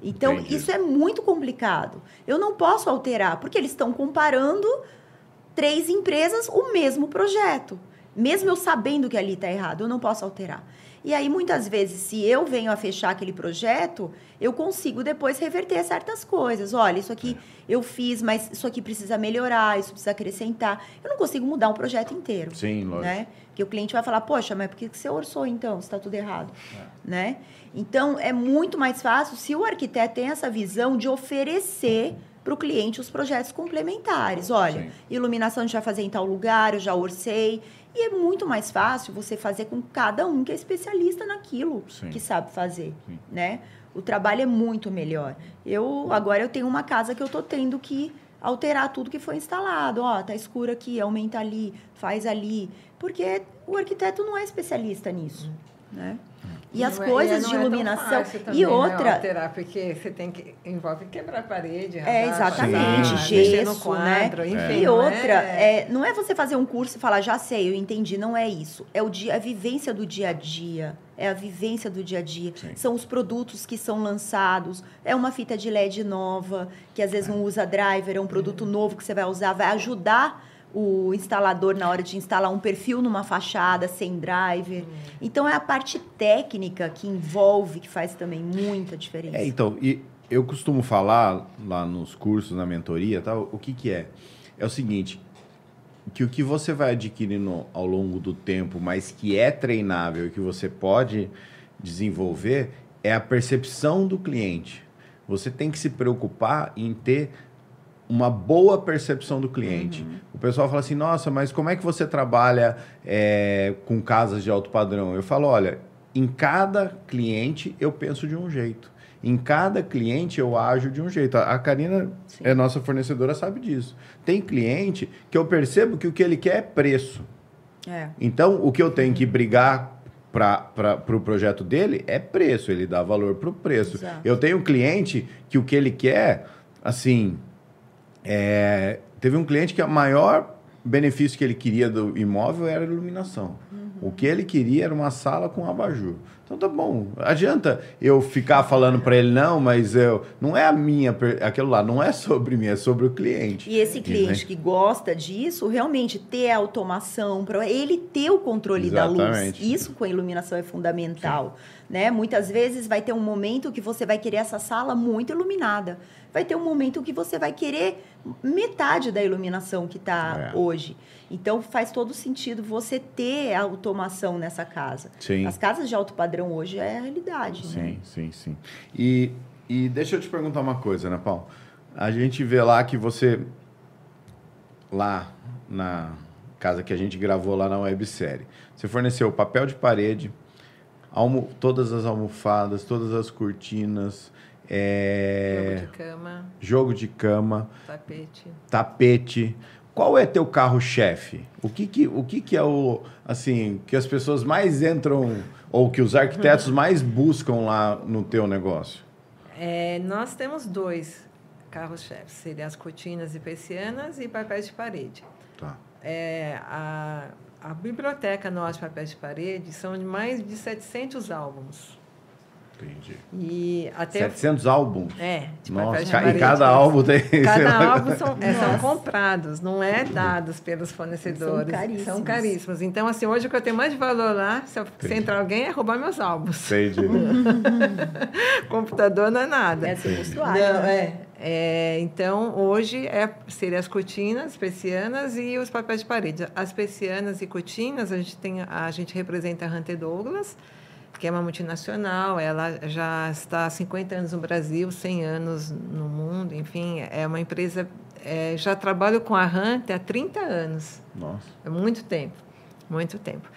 Então, Entendi. isso é muito complicado. Eu não posso alterar, porque eles estão comparando três empresas o mesmo projeto. Mesmo eu sabendo que ali está errado, eu não posso alterar. E aí, muitas vezes, se eu venho a fechar aquele projeto, eu consigo depois reverter certas coisas. Olha, isso aqui eu fiz, mas isso aqui precisa melhorar, isso precisa acrescentar. Eu não consigo mudar um projeto inteiro. Sim, lógico. Né? Porque o cliente vai falar, poxa, mas por que você orçou então, está tudo errado? Né? Então, é muito mais fácil se o arquiteto tem essa visão de oferecer para o cliente os projetos complementares. Olha, Sim. iluminação a gente vai fazer em tal lugar, eu já orcei. E é muito mais fácil você fazer com cada um que é especialista naquilo Sim. que sabe fazer, Sim. né? O trabalho é muito melhor. Eu agora eu tenho uma casa que eu tô tendo que alterar tudo que foi instalado. Ó, tá escuro aqui, aumenta ali, faz ali, porque o arquiteto não é especialista nisso, né? E as Não é- coisas não de é iluminação também, e né, outra alterar, porque você tem que envolve quebrar a parede, É, exatamente, passar, gesso, quadro, né? enfim. E não outra, é- é, não é você fazer um curso e falar, já sei, eu entendi. Não é isso. É o dia, a vivência do dia a dia. É a vivência do dia a dia. Sim. São os produtos que são lançados. É uma fita de LED nova, que às vezes não usa driver, é um produto novo que você vai usar, vai ajudar o instalador na hora de instalar um perfil numa fachada sem driver. Hum. Então é a parte técnica que envolve que faz também muita diferença. É, então, e eu costumo falar lá nos cursos, na mentoria, tal, o que que é? É o seguinte, que o que você vai adquirindo ao longo do tempo, mas que é treinável e que você pode desenvolver, é a percepção do cliente. Você tem que se preocupar em ter uma boa percepção do cliente. Uhum. O pessoal fala assim: nossa, mas como é que você trabalha é, com casas de alto padrão? Eu falo: olha, em cada cliente eu penso de um jeito. Em cada cliente eu ajo de um jeito. A Karina Sim. é nossa fornecedora, sabe disso. Tem cliente que eu percebo que o que ele quer é preço. É. Então, o que eu tenho que brigar para o pro projeto dele é preço, ele dá valor para o preço. Exato. Eu tenho um cliente que o que ele quer, assim, é, teve um cliente que o maior benefício que ele queria do imóvel era a iluminação. Uhum. O que ele queria era uma sala com abajur. Então tá bom. Adianta eu ficar falando para ele não, mas eu não é a minha aquilo lá, não é sobre mim, é sobre o cliente. E esse cliente que gosta disso, realmente ter a automação para ele ter o controle Exatamente. da luz. Isso com a iluminação é fundamental, Sim. né? Muitas vezes vai ter um momento que você vai querer essa sala muito iluminada. Vai ter um momento que você vai querer metade da iluminação que está é. hoje. Então faz todo sentido você ter a automação nessa casa. Sim. As casas de alto padrão hoje é a realidade. Sim, né? sim, sim. E, e deixa eu te perguntar uma coisa, né, Paulo? A gente vê lá que você lá na casa que a gente gravou lá na websérie, você forneceu papel de parede, almo, todas as almofadas, todas as cortinas, é... Jogo de cama. Jogo de cama. Tapete. Tapete. Qual é teu carro-chefe? O que que, o que que é o, assim, que as pessoas mais entram, ou que os arquitetos mais buscam lá no teu negócio? É, nós temos dois carros-chefes, seriam as cortinas e persianas e papéis de parede. Tá. É, a, a biblioteca nossa de papéis de parede são de mais de 700 álbuns. Entendi. E até 700 álbuns? É. De Nossa, e cada álbum tem... Cada álbum são, é, são comprados, não é dados pelos fornecedores. São caríssimos. São caríssimos. Então, assim, hoje o que eu tenho mais de valor lá, se, eu, se entrar alguém, é roubar meus álbuns. Entendi. Computador não é nada. É. Não, é. É, então, hoje é, seriam as cortinas, persianas e os papéis de parede. As persianas e cortinas, a gente, tem, a gente representa a Hunter Douglas, que é uma multinacional, ela já está há 50 anos no Brasil, 100 anos no mundo, enfim, é uma empresa, é, já trabalho com a Hunter há 30 anos. Nossa. É muito tempo, muito tempo.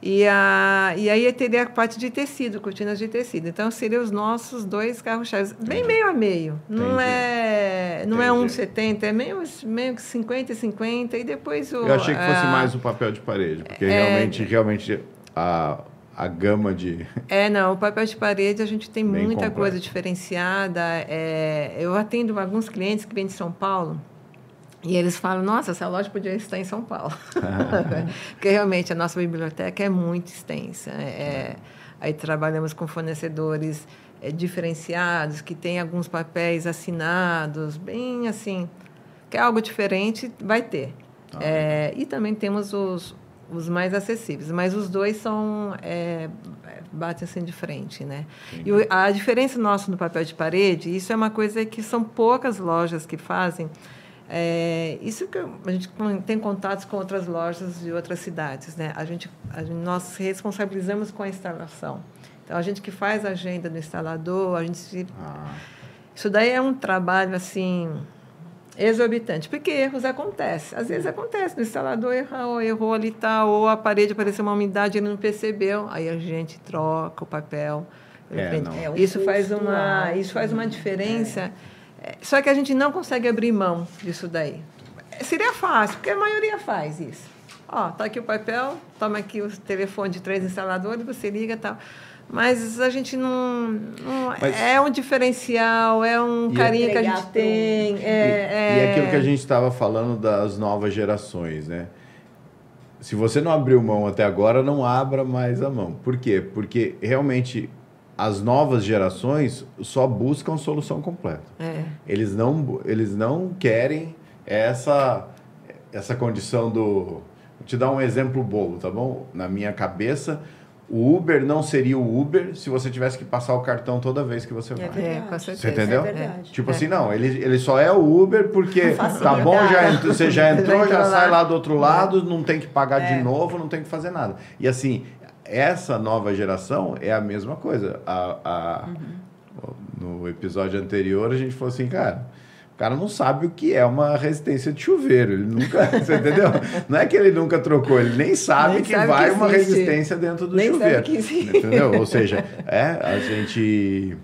E, a, e aí teria a parte de tecido, cortinas de tecido. Então, seriam os nossos dois carros-chave. Bem meio a meio. Não é não é 1,70, é meio, meio que 50 e 50. E depois o... Eu achei que fosse mais o papel de parede, porque é, realmente, realmente a, a gama de. É, não, o papel de parede a gente tem Bem muita completo. coisa diferenciada. É, eu atendo alguns clientes que vêm de São Paulo. E eles falam, nossa, essa loja podia estar em São Paulo. Porque realmente a nossa biblioteca é muito extensa. É, aí trabalhamos com fornecedores é, diferenciados, que têm alguns papéis assinados, bem assim, que é algo diferente, vai ter. Ah, é, e também temos os, os mais acessíveis, mas os dois são é, batem assim de frente, né? E a diferença nossa no papel de parede, isso é uma coisa que são poucas lojas que fazem. É, isso que a gente tem contatos com outras lojas de outras cidades, né? A gente, a gente nós responsabilizamos com a instalação. Então a gente que faz a agenda do instalador, a gente ah. isso daí é um trabalho assim exorbitante, porque erros acontecem. Às vezes acontece, o instalador errou, errou ali tal, ou a parede apareceu uma umidade e ele não percebeu, aí a gente troca o papel. É, é isso faz uma isso faz uma diferença. É. Só que a gente não consegue abrir mão disso daí. Seria fácil, porque a maioria faz isso. Ó, tá aqui o papel, toma aqui o telefone de três instaladores, você liga e tal. Mas a gente não. não Mas, é um diferencial, é um carinho que a gente tem. É, e, é... e é aquilo que a gente estava falando das novas gerações, né? Se você não abriu mão até agora, não abra mais a mão. Por quê? Porque realmente as novas gerações só buscam solução completa. É. Eles, não, eles não querem essa essa condição do. Vou te dar um exemplo bobo, tá bom? Na minha cabeça, o Uber não seria o Uber se você tivesse que passar o cartão toda vez que você É vai. verdade. É, com certeza. Você entendeu? É verdade. Tipo É. assim, não, ele, ele só é o Uber porque tá bom, já entrou, você já entrou, já sai lá. do outro lado, não tem que pagar de É. novo, não tem que fazer nada. E assim, essa nova geração é a mesma coisa. A, a- No episódio anterior, a gente falou assim, cara. O cara não sabe o que é uma resistência de chuveiro. Ele nunca. Você entendeu? Não é que ele nunca trocou, ele nem sabe Nem que sabe vai que uma resistência dentro do Nem sabe chuveiro. que existe. Entendeu? Ou seja, é, a gente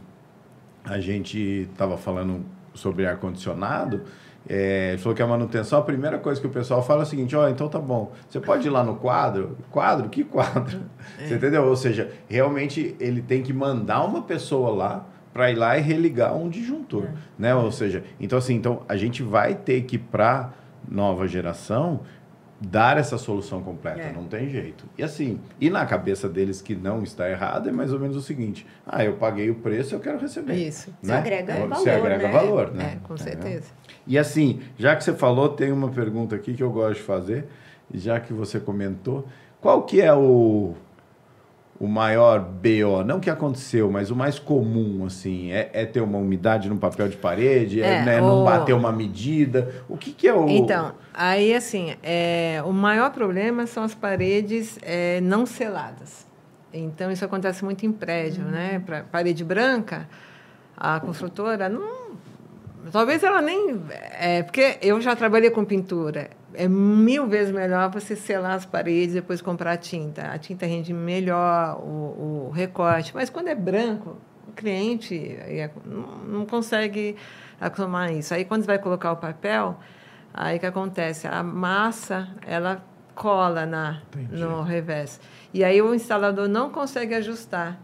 a gente estava falando sobre ar-condicionado, é, ele falou que a manutenção, a primeira coisa que o pessoal fala é o seguinte, ó, então tá bom, você pode ir lá no quadro? Quadro? Que quadro? Você entendeu? Ou seja, realmente ele tem que mandar uma pessoa lá para ir lá e religar um disjuntor, né? Ou seja, então assim, então a gente vai ter que para nova geração dar essa solução completa, É. não tem jeito. E assim, e na cabeça deles que não está errado é mais ou menos o seguinte: ah, eu paguei o preço, eu quero receber. Isso. Você né? agrega Você valor, agrega né? valor, né? É, com É. certeza. E assim, já que você falou, tem uma pergunta aqui que eu gosto de fazer, já que você comentou, qual que é o, o maior BO? Não que aconteceu, mas o mais comum, assim, é, é ter uma umidade no papel de parede, é, É, né, não o- bater uma medida. O que, que é o. Então, aí assim, é, o maior problema são as paredes é, não seladas. Então, isso acontece muito em prédio, né? Pra parede branca, a construtora não. Talvez ela nem. É, porque eu já trabalhei com pintura. É mil vezes melhor você selar as paredes e depois comprar tinta. A tinta rende melhor o, o recorte. Mas quando é branco, o cliente é, não, consegue acostumar isso. Aí, quando vai colocar o papel, aí que acontece? A massa, ela cola na, Entendi. no revés. E aí o instalador não consegue ajustar.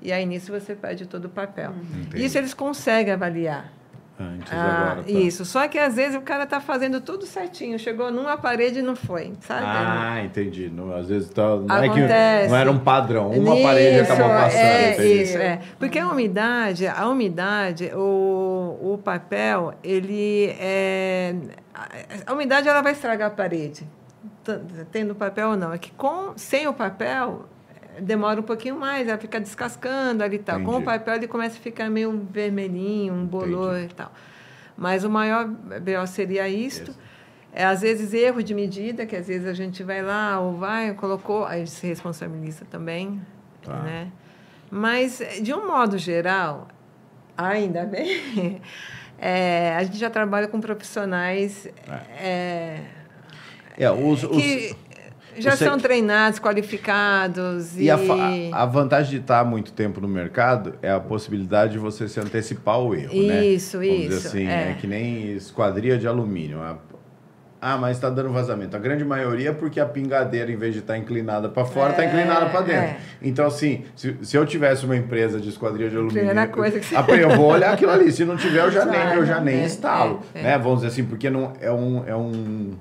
E aí, nisso, você perde todo o papel. Entendi. Isso eles conseguem avaliar. Antes Ah, agora. tá. Isso. Só que às vezes o cara está fazendo tudo certinho. Chegou numa parede e não foi, sabe? Ah, entendi. Não, às vezes tá, não, é que, não era um padrão. Uma parede Isso, acabou passando. É, entendi. isso, é. Porque a umidade, a umidade, o, o papel, ele é. A, umidade ela vai estragar a parede. Tendo papel ou não. É que com, sem o papel demora um pouquinho mais, ela fica descascando ali e tal. Com o Entendi. papel ele começa a ficar meio vermelhinho, um bolor e tal. Mas o maior BO seria isto. Isso. É, às vezes, erro de medida, que às vezes a gente vai lá ou vai, colocou, aí se responsabiliza também. Tá. Né? Mas, de um modo geral, ainda bem, é, a gente já trabalha com profissionais é, É, os, os- que já são treinados, qualificados. E, E a, a vantagem de estar muito tempo no mercado é a possibilidade de você se antecipar ao erro, né? Isso, Vamos dizer isso, assim, é. é. que nem esquadria de alumínio. Ah, mas está dando vazamento. A grande maioria é porque a pingadeira, em vez de estar inclinada para fora, está É, inclinada para dentro. é. Então, assim, se, se eu tivesse uma empresa de esquadria de alumínio, Primeira coisa que você- eu vou olhar aquilo ali. Se não tiver, eu já nem, eu já Claro, nem é, instalo. é, é. Né? Vamos dizer assim, porque não é um, é um,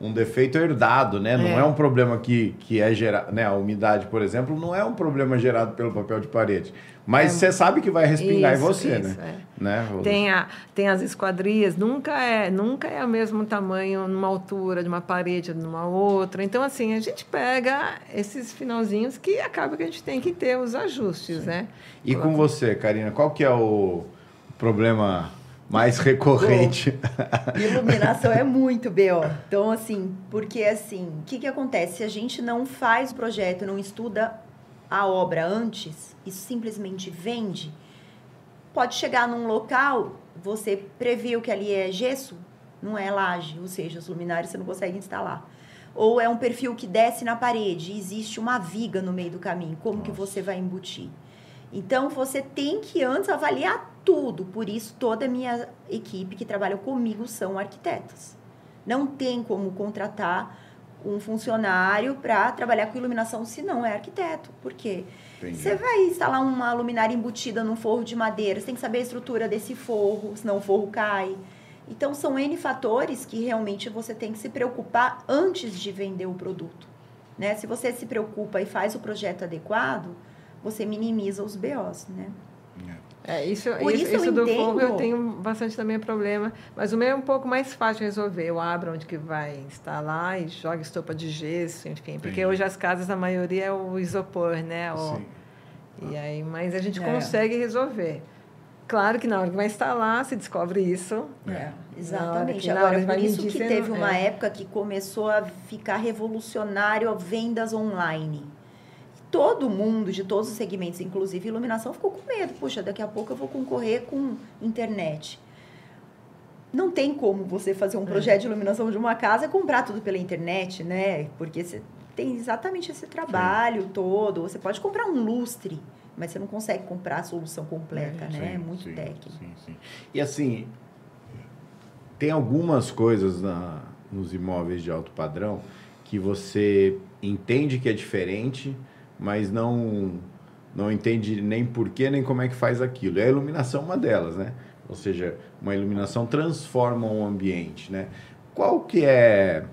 um defeito herdado, né? Não é, É. um problema que, que é gerado. Né? A umidade, por exemplo, não é um problema gerado pelo papel de parede. Mas você sabe que vai respingar em Isso, você, isso, né? é. né? Tem, a, tem as esquadrias, nunca é, nunca é o mesmo tamanho numa altura de uma parede ou numa outra. Então, assim, a gente pega esses finalzinhos que acaba que a gente tem que ter os ajustes, né? E com você, Karina, qual que é o problema mais recorrente? Iluminação é muito BO. Então, assim, porque assim, o que, que acontece? Se a gente não faz o projeto, não estuda a obra antes e simplesmente vende, pode chegar num local, você previu que ali é gesso, não é laje, ou seja, os luminários você não consegue instalar. Ou é um perfil que desce na parede e existe uma viga no meio do caminho, como que você vai embutir? Então você tem que antes avaliar tudo. Por isso toda a minha equipe que trabalha comigo são arquitetos. Não tem como contratar um funcionário para trabalhar com iluminação se não é arquiteto. Por quê? Entendi. Você vai instalar uma luminária embutida num forro de madeira, você tem que saber a estrutura desse forro, senão o forro cai. Então são N fatores que realmente você tem que se preocupar antes de vender o produto. Né? Se você se preocupa e faz o projeto adequado, você minimiza os BOs, né? É, isso, Por isso, isso, isso do fogo eu tenho bastante também problema, mas o meu é um pouco mais fácil de resolver. Eu abro onde que vai instalar e jogo estopa de gesso, enfim, porque Sim. hoje as casas a maioria é o isopor, né? O, Sim. E aí, mas a gente é. consegue resolver. Claro que na hora que vai instalar, se descobre isso. É, exatamente. Agora, por isso que teve uma é. época que começou a ficar revolucionário a vendas online. Todo mundo, de todos os segmentos, inclusive iluminação, ficou com medo. Puxa, daqui a pouco eu vou concorrer com internet. Não tem como você fazer um é. projeto de iluminação de uma casa e comprar tudo pela internet, né? Porque você tem exatamente esse trabalho Sim. todo. Você pode comprar um lustre mas você não consegue comprar a solução completa, é, né? Sim, é muito sim, técnico. Sim, sim. E assim, tem algumas coisas na, nos imóveis de alto padrão que você entende que é diferente, mas não não entende nem porquê, nem como é que faz aquilo. E a iluminação é uma delas, né? Ou seja, uma iluminação transforma um ambiente, né? Qual que é,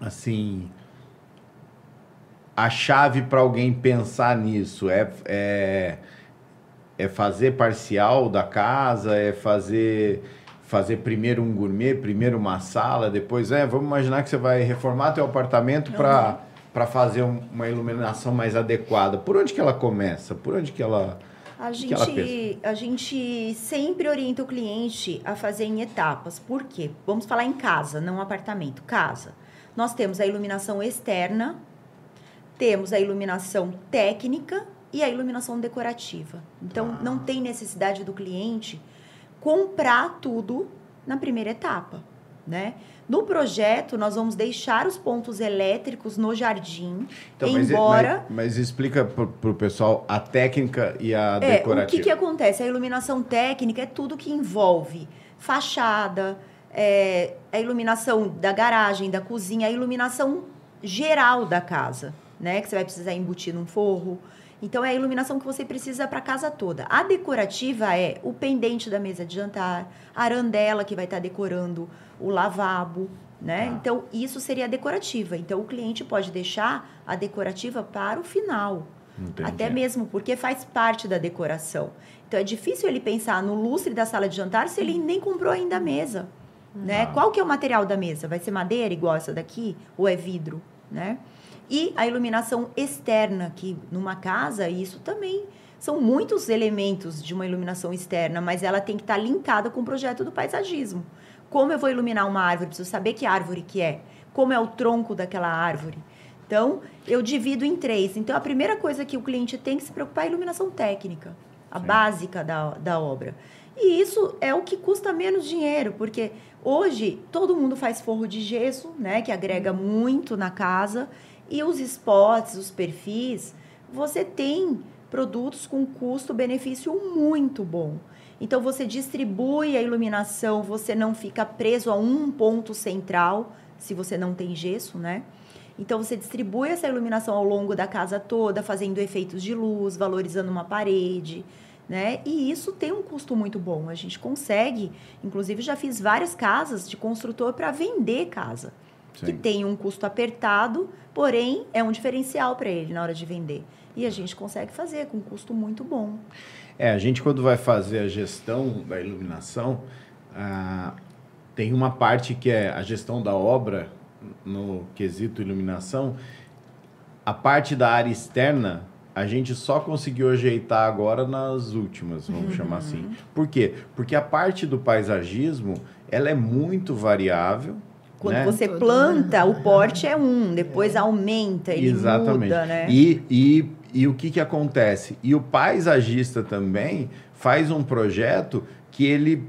assim, a chave para alguém pensar nisso? É, é, é fazer parcial da casa? É fazer fazer primeiro um gourmet, primeiro uma sala, depois é, vamos imaginar que você vai reformar teu apartamento para. Para fazer uma iluminação mais adequada. Por onde que ela começa? Por onde que ela a gente, a gente sempre orienta o cliente a fazer em etapas. Por quê? Vamos falar em casa, não apartamento. Casa. Nós temos a iluminação externa, temos a iluminação técnica e a iluminação decorativa. Então, ah. não tem necessidade do cliente comprar tudo na primeira etapa, né? No projeto, nós vamos deixar os pontos elétricos no jardim, então, embora... Mas, mas, mas explica para o pessoal a técnica e a é, decorativa. O que, que acontece? A iluminação técnica é tudo que envolve fachada, é, a iluminação da garagem, da cozinha, a iluminação geral da casa né? Que você vai precisar embutir num forro. Então é a iluminação que você precisa para a casa toda. A decorativa é o pendente da mesa de jantar, a arandela que vai estar tá decorando o lavabo, né? Ah. Então isso seria a decorativa. Então o cliente pode deixar a decorativa para o final. Entendi. Até mesmo porque faz parte da decoração. Então é difícil ele pensar no lustre da sala de jantar se ele nem comprou ainda a mesa, né? Ah. Qual que é o material da mesa? Vai ser madeira igual essa daqui ou é vidro, né? E a iluminação externa, que numa casa, isso também são muitos elementos de uma iluminação externa, mas ela tem que estar linkada com o projeto do paisagismo. Como eu vou iluminar uma árvore? Preciso saber que árvore que é. Como é o tronco daquela árvore. Então, eu divido em três. Então, a primeira coisa que o cliente tem que se preocupar é a iluminação técnica, a Sim. básica da, da obra. E isso é o que custa menos dinheiro, porque hoje todo mundo faz forro de gesso, né, que agrega uhum. muito na casa, e os spots, os perfis, você tem produtos com custo-benefício muito bom. Então você distribui a iluminação, você não fica preso a um ponto central, se você não tem gesso, né? Então você distribui essa iluminação ao longo da casa toda, fazendo efeitos de luz, valorizando uma parede, né? E isso tem um custo muito bom. A gente consegue, inclusive já fiz várias casas de construtor para vender casa. Sim. que tem um custo apertado, porém é um diferencial para ele na hora de vender. E a gente consegue fazer com um custo muito bom. É, a gente quando vai fazer a gestão da iluminação, ah, tem uma parte que é a gestão da obra no quesito iluminação. A parte da área externa a gente só conseguiu ajeitar agora nas últimas, vamos uhum. chamar assim. Por quê? Porque a parte do paisagismo ela é muito variável quando né? você planta, o porte é um, depois é. aumenta, ele Exatamente. muda, né? E, e, e o que, que acontece? E o paisagista também faz um projeto que ele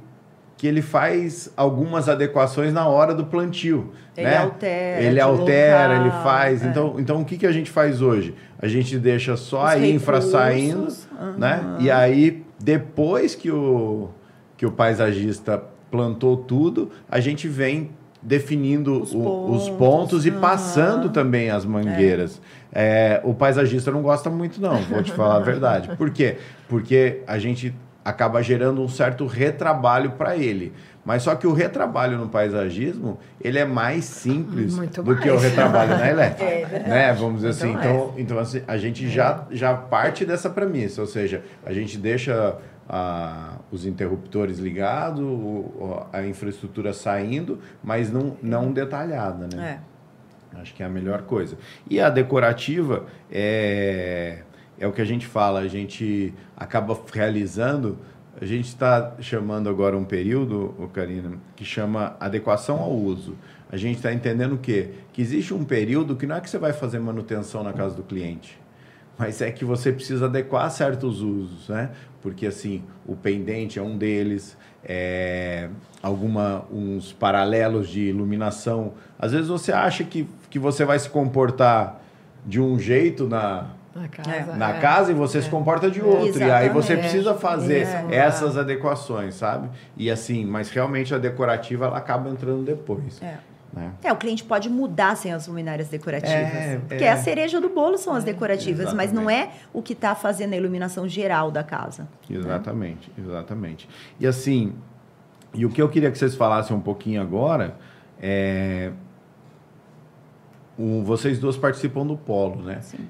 que ele faz algumas adequações na hora do plantio. Ele né? altera. Ele altera, local, ele faz. É. Então, então, o que, que a gente faz hoje? A gente deixa só Os a infra saindo, uhum. né? E aí, depois que o, que o paisagista plantou tudo, a gente vem definindo os, o, pontos, os pontos, e passando também as mangueiras. É. É, o paisagista não gosta muito, não, vou te falar a verdade. Por quê? Porque a gente acaba gerando um certo retrabalho para ele. Mas só que o retrabalho no paisagismo, ele é mais simples Muito do mais. que o retrabalho na elétrica. É verdade. né? Vamos dizer assim. Muito Então, então assim, a gente já, já parte dessa premissa, ou seja, a gente deixa ah, os interruptores ligados, a infraestrutura saindo, mas não, não detalhada, né? É. Acho que é a melhor coisa. E a decorativa é, é o que a gente fala, a gente acaba realizando. A gente está chamando agora um período, Karina, que chama adequação ao uso. A gente está entendendo o quê? Que existe um período que não é que você vai fazer manutenção na casa do cliente, mas é que você precisa adequar certos usos, né? Porque assim, o pendente é um deles, é, alguma uns paralelos de iluminação. Às vezes você acha que, que você vai se comportar de um jeito na, Na casa. na é. casa e você se comporta de outro. E aí você Exatamente. precisa fazer É. essas adequações, sabe? E assim, mas realmente a decorativa ela acaba entrando depois. É. Né? É, o cliente pode mudar sem as luminárias decorativas. É, porque é. a cereja do bolo são as decorativas, mas não é o que está fazendo a iluminação geral da casa. Exatamente, exatamente. E assim, e o que eu queria que vocês falassem um pouquinho agora é. vocês duas participam do polo, né? Sim.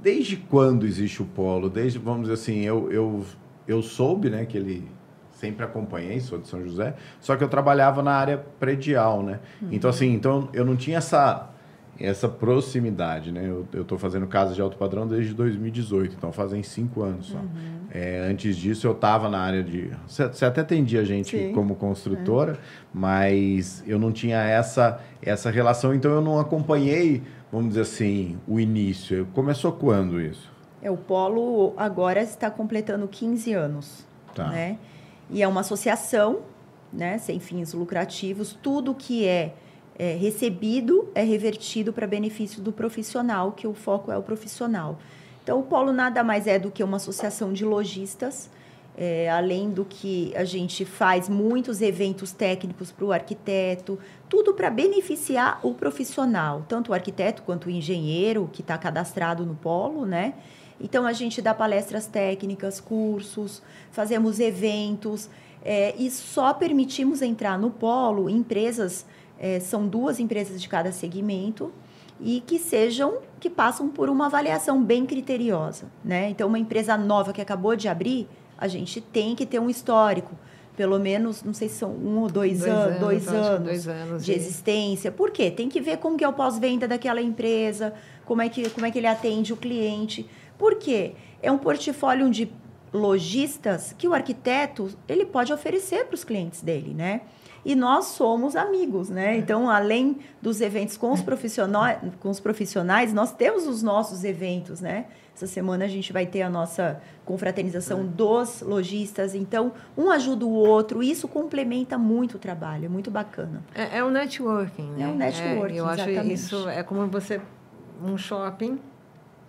Desde quando existe o polo? Desde, vamos dizer assim, eu, eu, eu soube, né, que ele sempre acompanhei, sou de São José, só que eu trabalhava na área predial, né? Então, assim, então eu não tinha essa, essa proximidade, né? Eu, eu tô fazendo casa de alto padrão desde 2018, então fazem cinco anos só. É, antes disso, eu estava na área de... Você até atendia a gente Sim. como construtora, mas eu não tinha essa, essa relação, então eu não acompanhei, vamos dizer assim, o início. Começou quando isso? É, o Polo agora está completando 15 anos. Tá. Né? E é uma associação né, sem fins lucrativos. Tudo que é, é recebido é revertido para benefício do profissional, que o foco é o profissional. Então, o Polo nada mais é do que uma associação de lojistas, é, além do que a gente faz muitos eventos técnicos para o arquiteto, tudo para beneficiar o profissional, tanto o arquiteto quanto o engenheiro que está cadastrado no Polo, né? Então, a gente dá palestras técnicas, cursos, fazemos eventos é, e só permitimos entrar no Polo empresas, é, são duas empresas de cada segmento, e que sejam, que passam por uma avaliação bem criteriosa, né? Então, uma empresa nova que acabou de abrir, a gente tem que ter um histórico, pelo menos, não sei se são um ou dois, Dois anos, anos, dois anos, dois anos de de- existência. Por quê? Tem que ver como que é o pós-venda daquela empresa, como é, que, como é que ele atende o cliente. Por quê? É um portfólio de lojistas que o arquiteto ele pode oferecer para os clientes dele, né? E nós somos amigos, né? Então, além dos eventos com os, profissionais, com os profissionais, nós temos os nossos eventos, né? Essa semana a gente vai ter a nossa confraternização dos lojistas. Então, um ajuda o outro. Isso complementa muito o trabalho. É muito bacana. É, é um networking, né? É um networking, eu acho exatamente. isso é como você um shopping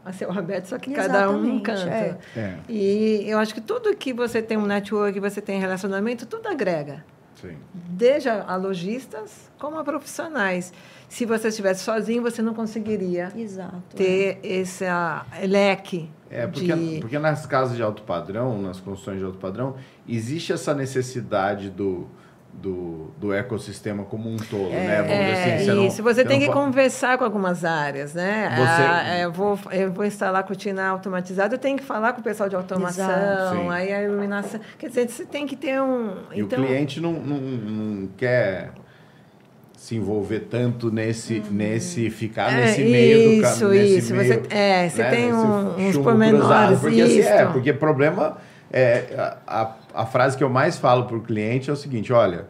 a céu aberto, só que cada um Exatamente, canto. é. É, E eu acho que tudo que você tem um network, você tem relacionamento, tudo agrega. sim. Desde a, a lojistas como a profissionais. Se você estivesse sozinho, você não conseguiria Exato. ter esse ah, leque É, porque, de... porque nas casas de alto padrão, nas construções de alto padrão, existe essa necessidade do, do, do ecossistema como um todo, né? Vamos É, assim, você não- isso. Você tem não que conversar com algumas áreas, né? Você- Ah, eu, vou, eu vou instalar cortina automatizada, eu tenho que falar com o pessoal de automação, aí a iluminação. Quer dizer, você tem que ter um. E o cliente não, não, não quer se envolver tanto nesse, nesse ficar É, nesse meio do isso, caminho. nesse isso. meio, Você- é, você tem nesse um- uns pormenores, cruzado. Porque, assim, é, isso. porque problema. É, a, a, frase que eu mais falo para o cliente é o seguinte: olha.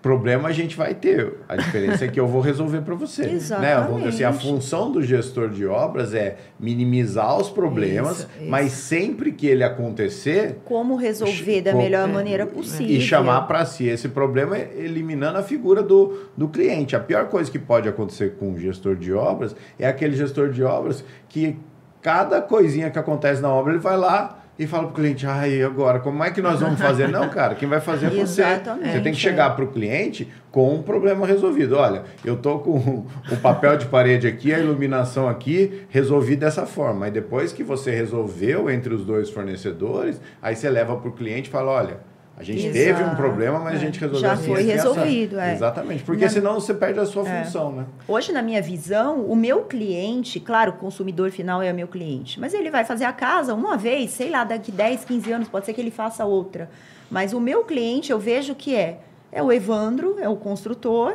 Problema a gente vai ter. A diferença é que eu vou resolver para você. Né? Vamos dizer assim, a Exatamente. função do gestor de obras é minimizar os problemas, Isso, isso. mas sempre que ele acontecer, Como resolver da melhor maneira é. possível. e chamar para si esse problema eliminando a figura do, do cliente. A pior coisa que pode acontecer com o gestor de obras é aquele gestor de obras que cada coisinha que acontece na obra ele vai lá e fala para o cliente, ai, agora, como é que nós vamos fazer? Não, cara, quem vai fazer é você. Exatamente, Você tem que chegar para o cliente com um problema resolvido. Olha, eu tô com o papel de parede aqui, a iluminação aqui, resolvi dessa forma. Aí depois que você resolveu entre os dois fornecedores, aí você leva para o cliente e fala, olha, a gente Exato. teve um problema, mas a gente resolveu Já assim, foi resolvido, é. Exatamente, porque Na- senão você perde a sua É. função, né? Hoje, na minha visão, o meu cliente, claro, o consumidor final é o meu cliente, mas ele vai fazer a casa uma vez, sei lá, daqui 10, 15 anos, pode ser que ele faça outra. Mas o meu cliente, eu vejo que é, é o Evandro, é o construtor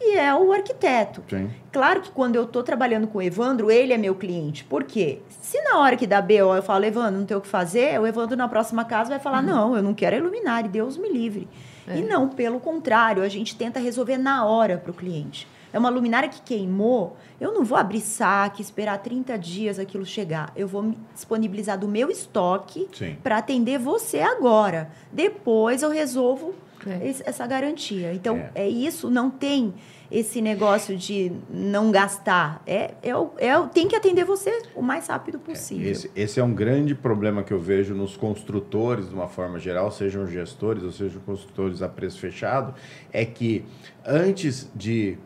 e é o arquiteto. Sim. Claro que quando eu estou trabalhando com o Evandro, ele é meu cliente. Por quê? Se na hora que dá BO eu falo, Evandro, não tem o que fazer, o Evandro na próxima casa vai falar, não, eu não quero iluminar, e Deus me livre. E não, pelo contrário, a gente tenta resolver na hora para o cliente. É uma luminária que queimou, eu não vou abrir saque, esperar 30 dias aquilo chegar. Eu vou me disponibilizar do meu estoque para atender você agora. Depois eu resolvo É. essa garantia. Então, É. é. isso, não tem esse negócio de não gastar. É, é, é, tem que atender você o mais rápido possível. Esse, esse é um grande problema que eu vejo nos construtores, de uma forma geral, sejam gestores ou sejam construtores a preço fechado, é que antes de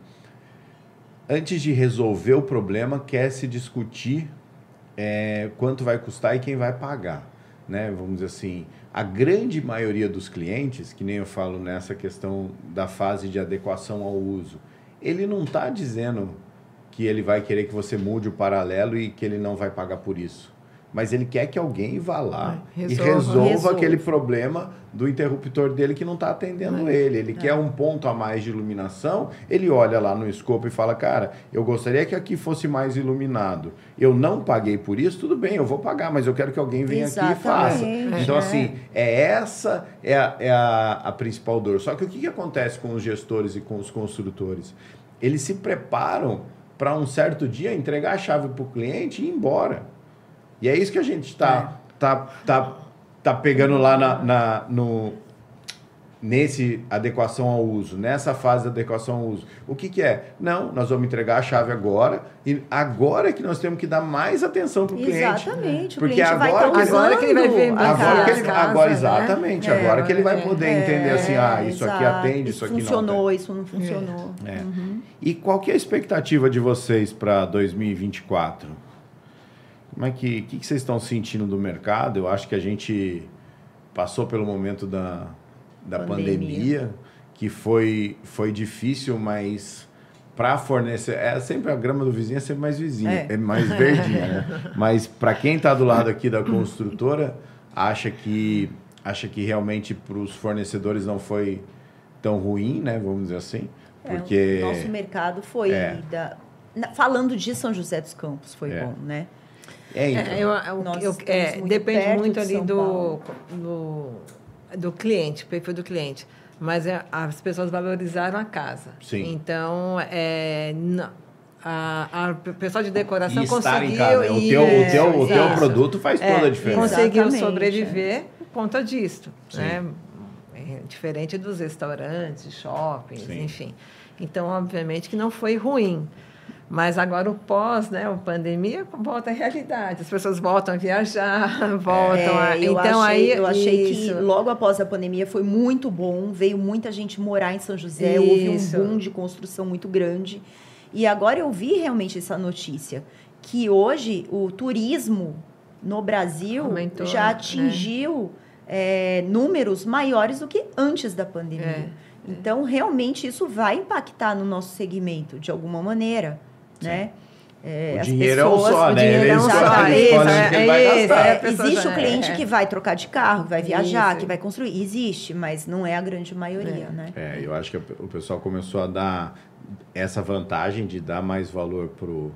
antes de resolver o problema, quer se discutir é, quanto vai custar e quem vai pagar. Né? Vamos dizer assim, a grande maioria dos clientes, que nem eu falo nessa questão da fase de adequação ao uso, ele não está dizendo que ele vai querer que você mude o paralelo e que ele não vai pagar por isso. Mas ele quer que alguém vá lá É, e resolva. resolva, Resolva. aquele problema do interruptor dele que não está atendendo ele. Ele quer um ponto a mais de iluminação, ele olha lá no escopo e fala, cara, eu gostaria que aqui fosse mais iluminado. Eu não paguei por isso, tudo bem, eu vou pagar, mas eu quero que alguém venha aqui e faça. Exatamente, Então, é. assim, é essa é a, é a, a principal dor. Só que o que, que acontece com os gestores e com os construtores? Eles se preparam para um certo dia entregar a chave para o cliente e ir embora. E é isso que a gente está tá, tá, tá pegando lá na, na- no, nesse adequação ao uso, nessa fase de adequação ao uso. O que, que é? Não, nós vamos entregar a chave agora e agora é que nós temos que dar mais atenção para o cliente. Exatamente. O Porque cliente vai agora usando Agora que ele vai ver a Agora, casa. que ele, casa, agora né? exatamente, É, agora que ele vai é. poder entender assim, ah, isso aqui exato. atende, isso, aqui funcionou, não. isso não funcionou. É. E qual que é a expectativa de vocês para 2024? Como é que, que, que vocês estão sentindo do mercado? Eu acho que a gente passou pelo momento da, da pandemia. Pandemia. que foi, foi difícil, mas para fornecer. É sempre a grama do vizinho é sempre mais vizinha, é, É. mais verdinha, né? Mas para quem está do lado aqui da construtora, acha que, acha que realmente para os fornecedores não foi tão ruim, né? Vamos dizer assim. É, Porque. o nosso mercado foi. É. da- falando de São José dos Campos, foi É. bom, né? É, então. É, eu, eu- eu- é, muito depende muito de ali do, do, do cliente, perfil do cliente. Mas é, as pessoas valorizaram a casa. Sim. Então, é, não, a, a, o pessoal de decoração E estar conseguiu... em casa. né? O teu, o é, teu, o teu produto faz É, toda a diferença. Conseguiu Exatamente, sobreviver por conta disso. Sim. Né? É diferente dos restaurantes, shoppings, Sim. enfim. Então, obviamente que não foi ruim. Mas agora o pós, né, a pandemia, volta à realidade. As pessoas voltam a viajar, voltam a... É, eu Então, achei, aí... eu achei isso. que logo após a pandemia foi muito bom. Veio muita gente morar em São José, houve um Isso. boom de construção muito grande. E agora eu vi realmente essa notícia que hoje o turismo no Brasil Aumentou, já né? atingiu é, números maiores do que antes da pandemia. É, Então, realmente, isso vai impactar no nosso segmento de alguma maneira, né? É, O dinheiro é um pessoas- só, o né? dinheiro Ele é um escolhe- só, ele isso, escolhe é- é é. É, a pessoa existe o cliente é. que vai trocar de carro, que vai viajar, Isso. que vai construir. Existe, mas não é a grande maioria, né? É, eu acho que o pessoal começou a dar essa vantagem de dar mais valor pro,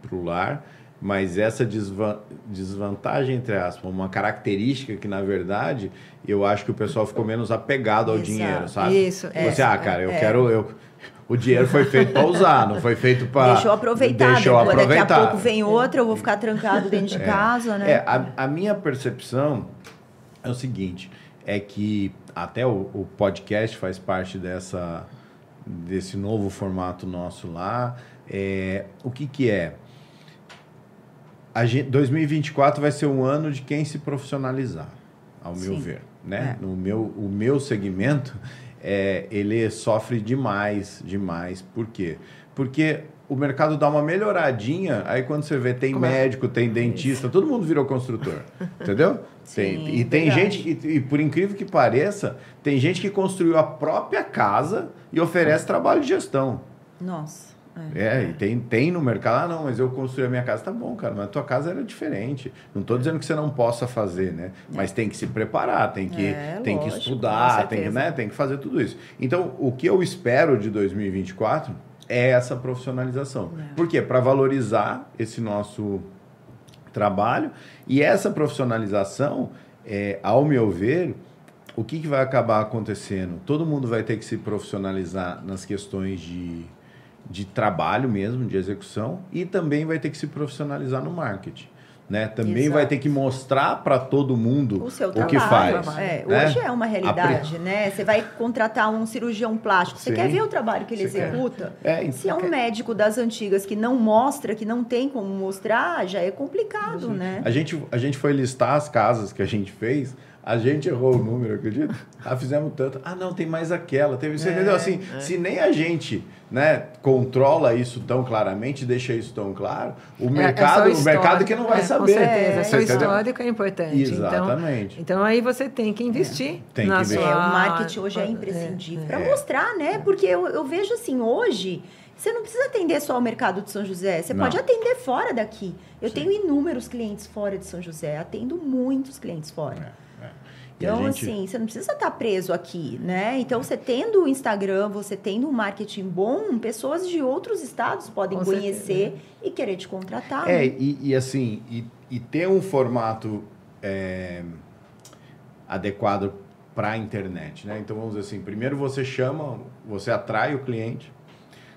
pro lar, mas essa desva- desvantagem, entre aspas, uma característica que, na verdade, eu acho que o pessoal ficou menos apegado ao Exato. dinheiro, sabe? Isso, Você, é, ah, cara, eu é. quero... Eu, o dinheiro foi feito para usar, não foi feito para... Deixa eu aproveitar, Deixa eu depois, daqui a aproveitar. pouco vem outra, eu vou ficar trancado dentro de casa, né? É, a, a minha percepção é o seguinte, é que até o, o podcast faz parte dessa, desse novo formato nosso lá. É, o que que é? a gente, 2024 vai ser um ano de quem se profissionalizar, ao meu Sim. ver. Né? É. No meu, o meu segmento, é, ele sofre demais, demais. Por quê? Porque o mercado dá uma melhoradinha, aí quando você vê, tem Como é? médico, tem dentista, todo mundo virou construtor. entendeu? Tem, Sim, e tem verdade. gente que, e por incrível que pareça, tem gente que construiu a própria casa e oferece trabalho de gestão. Nossa. É. É, e tem, tem no mercado, ah, não, mas eu construí a minha casa, tá bom, cara, mas a tua casa era diferente. Não estou dizendo que você não possa fazer, né? Mas tem que se preparar, tem que, É, tem que lógico, estudar, com tem que, né, tem que fazer tudo isso. Então, o que eu espero de 2024 é essa profissionalização. É. Por quê? Para valorizar esse nosso trabalho e essa profissionalização, é, ao meu ver, o que, que vai acabar acontecendo? Todo mundo vai ter que se profissionalizar nas questões de, de trabalho mesmo, de execução, e também vai ter que se profissionalizar no marketing. Né? Também Exato. vai ter que mostrar para todo mundo O seu o trabalho. que faz. É, né? Hoje é uma realidade, né? Você vai contratar um cirurgião plástico. Você Sim. quer ver o trabalho que ele Você executa? É, então- Se é um médico das antigas que não mostra, que não tem como mostrar, já é complicado, né? A gente, a gente foi listar as casas que a gente fez, a gente errou o número, acredita? Ah, fizemos tanto. Ah, não, tem mais aquela. Teve, você É, entendeu? Assim, é. se nem a gente né, controla isso tão claramente, deixa isso tão claro, o É- é mercado, só o mercado que não vai é, saber. Com certeza, É, é, entendeu? histórico é importante. Exatamente. Então, então aí você tem que investir Tem que investir. sua... É, o marketing hoje é imprescindível para É. mostrar, né? Porque eu, eu vejo assim, hoje, você não precisa atender só o mercado de São José, você Não. pode atender fora daqui. Eu Sim. tenho inúmeros clientes fora de São José, atendo muitos clientes fora. É, é. Então, gente- assim, você não precisa estar preso aqui, né? Então, você tendo o Instagram, você tendo um marketing bom, pessoas de outros estados podem Com conhecer e querer te contratar. É, né? e, e assim, e, e ter um formato é, adequado para a internet, né? Então vamos dizer assim, primeiro você chama, você atrai o cliente,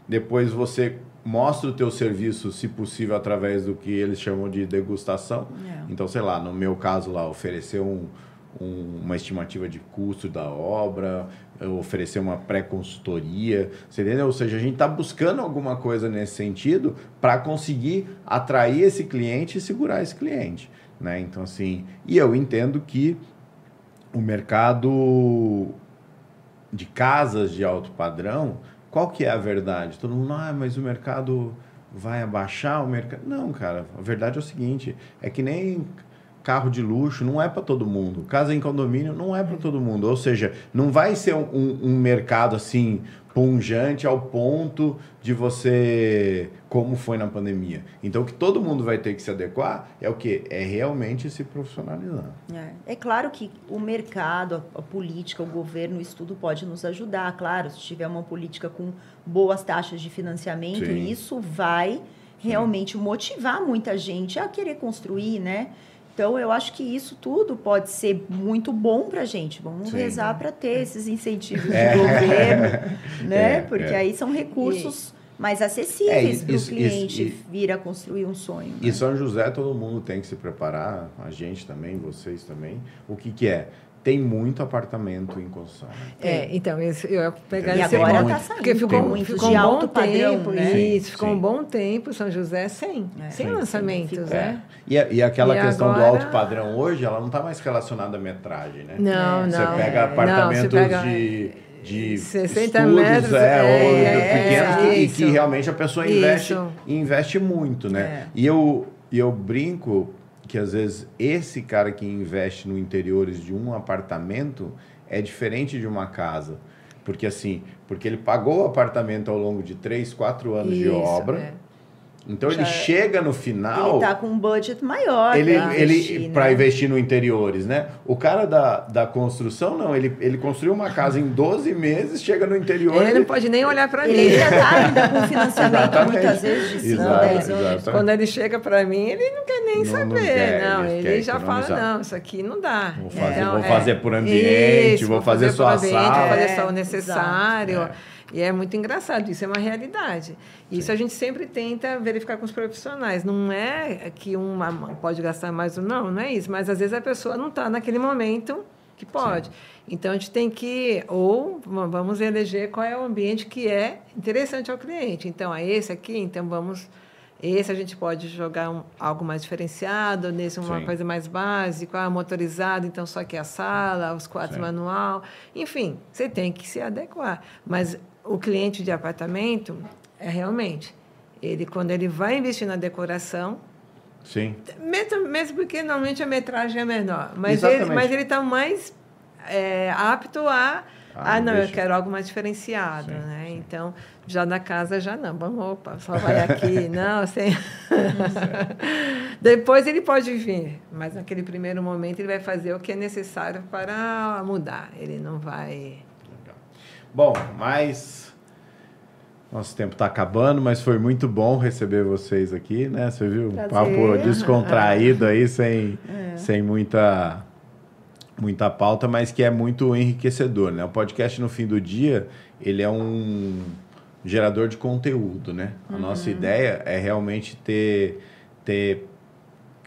depois você mostra o teu serviço, se possível, através do que eles chamam de degustação. É. Então, sei lá, no meu caso lá, oferecer um, um- uma estimativa de custo da obra, oferecer uma pré-consultoria? Ou seja, a gente está buscando alguma coisa nesse sentido para conseguir atrair esse cliente e segurar esse cliente, né? Então, assim, e eu entendo que o mercado de casas de alto padrão, qual que é a verdade? Todo mundo, ah, mas o mercado vai abaixar o mercado. Não, cara, a verdade é o seguinte, é que nem carro de luxo, não é para todo mundo. Casa em condomínio não é para todo mundo. Ou seja, não vai ser um, um- um mercado assim punjante ao ponto de você como foi na pandemia. Então o que todo mundo vai ter que se adequar é o que é realmente se profissionalizar. É. É claro que o mercado, a, a política, o governo, isso tudo pode nos ajudar. Claro, se tiver uma política com boas taxas de financiamento, Sim. isso vai realmente motivar muita gente a querer construir, né? Então, eu acho que isso tudo pode ser muito bom para a gente. Vamos Sim. rezar para ter esses incentivos É. de governo, né? É, Porque é. aí são recursos mais É, acessíveis isso- para o cliente isso- vir a construir um sonho. E né? São José, todo mundo tem que se preparar, a gente também, vocês também. O que, que é? Tem muito apartamento em construção. né? É, então, esse, eu ia pegar E esse agora ponto. saindo Porque ficou, muito ficou de um bom alto padrão, tempo, né? isso, ficou Sim. um bom tempo São José sem, É. sem Sim, lançamentos, ficou. né? E, a- e aquela E questão do agora- alto padrão hoje, ela não está mais relacionada à metragem, né? Não, Você não. pega é, apartamentos não, você pega- de, de 60 estúdios, metros, é, é, ou é, pequenos, que- e que isso. realmente a pessoa investe, Isso. investe muito, né? É. E eu, e eu brinco que às vezes esse cara que investe no interiores de um apartamento é diferente de uma casa. Porque assim, porque ele pagou o apartamento ao longo de 3, 4 anos de Isso, obra. é. Então Já- ele chega no final Ele está com um budget maior ele, para ele investir, para né? investir no interiores, né? O cara da, da construção, não, ele, ele construiu uma casa em 12 meses, chega no interior. Ele não pode nem olhar para mim. Ele já está ainda com financiamento Exatamente. muitas vezes de 5, Exato, 10 anos. exato. Quando ele chega para mim, ele não quer nem Não- saber. não Não, quer, ele ele, quer já fala, economizar. não, isso aqui não dá. Vou fazer- Então, vou fazer por ambiente, vou fazer por só a ambiente, sala. Vou fazer É, só o exato. necessário. É. E é muito engraçado, isso é uma realidade. Isso Sim. a gente sempre tenta verificar com os profissionais. Não é que uma pode gastar mais ou não, não é isso. Mas às vezes a pessoa não está naquele momento que pode. Então a gente tem que, ou vamos eleger qual é o ambiente que é interessante ao cliente. Então, é esse aqui, então vamos Esse a gente pode jogar um, algo mais diferenciado, nesse uma Sim. coisa mais básica, ah, motorizado, então só que a sala, os quartos Sim. manual. Enfim, você tem que se adequar. Mas o cliente de apartamento, é realmente, ele quando ele vai investir na decoração, Sim. mesmo, mesmo porque normalmente a metragem é menor, mas Exatamente. ele mas ele está mais é, apto a Ah, ah, não, eu investir. quero algo mais diferenciado, Sim, né? Então, já na casa já não, vamos, opa, só vai aqui, não, sem... Depois ele pode vir, mas naquele primeiro momento ele vai fazer o que é necessário para mudar, ele não vai... Bom, mas nosso tempo está acabando, mas foi muito bom receber vocês aqui, né? Você viu? Um papo descontraído aí, sem, sem muita, muita pauta, mas que é muito enriquecedor, né? O podcast, no fim do dia, ele é um gerador de conteúdo, né? A nossa ideia é realmente ter, ter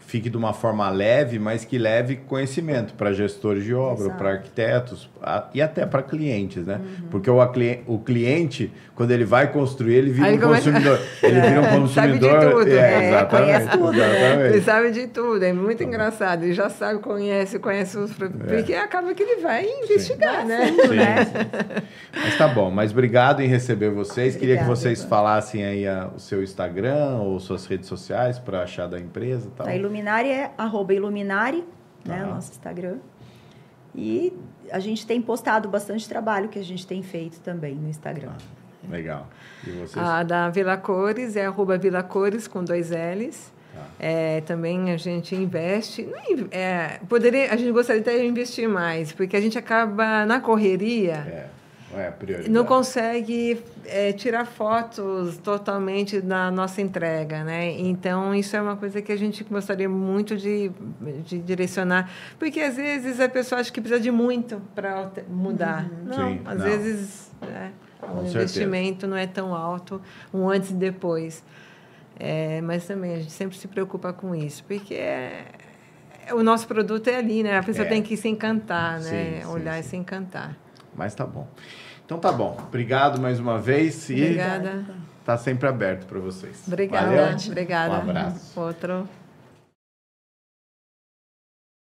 fique de uma forma leve, mas que leve conhecimento para gestores de obra, para arquitetos a- e até para clientes, né? Porque o, o cliente, quando ele vai construir, ele vira Aí um consumidor. Ele vira um Sabe de consumidor. tudo, é, é, exatamente. conhece tudo, né? exatamente. Ele sabe de tudo, é muito engraçado. Ele já sabe, conhece, conhece os. Porque acaba que ele vai investigar, né? Sim, sim. Mas tá bom, mas obrigado em receber vocês. Queria que Obrigada, vocês falassem aí a- o seu Instagram ou suas redes sociais para achar da empresa e tal. A Iluminari é arroba Iluminari, né? O nosso Instagram. E a gente tem postado bastante trabalho que a gente tem feito também no Instagram. Legal. E vocês? A da Vila Cores é arroba Vila Cores com dois L's. Tá. É, também a gente investe. in- é, poderia, a gente gostaria até de investir mais, porque a gente acaba na correria. É, é não consegue é, tirar fotos totalmente da nossa entrega, né? Então isso é uma coisa que a gente gostaria muito de, de direcionar, porque às vezes a pessoa acha que precisa de muito para mudar. Não, Sim, às não. vezes Com o certeza. investimento não é tão alto, um antes e depois. É, mas também a gente sempre se preocupa com isso, porque é- o nosso produto é ali, né? A pessoa É. tem que se encantar, né? Sim, sim, Olhar sim. e se encantar. Mas tá bom. Então tá bom. Obrigado mais uma vez e Obrigada. tá sempre aberto para vocês. Obrigada, Valeu? obrigada. Um abraço. Outro.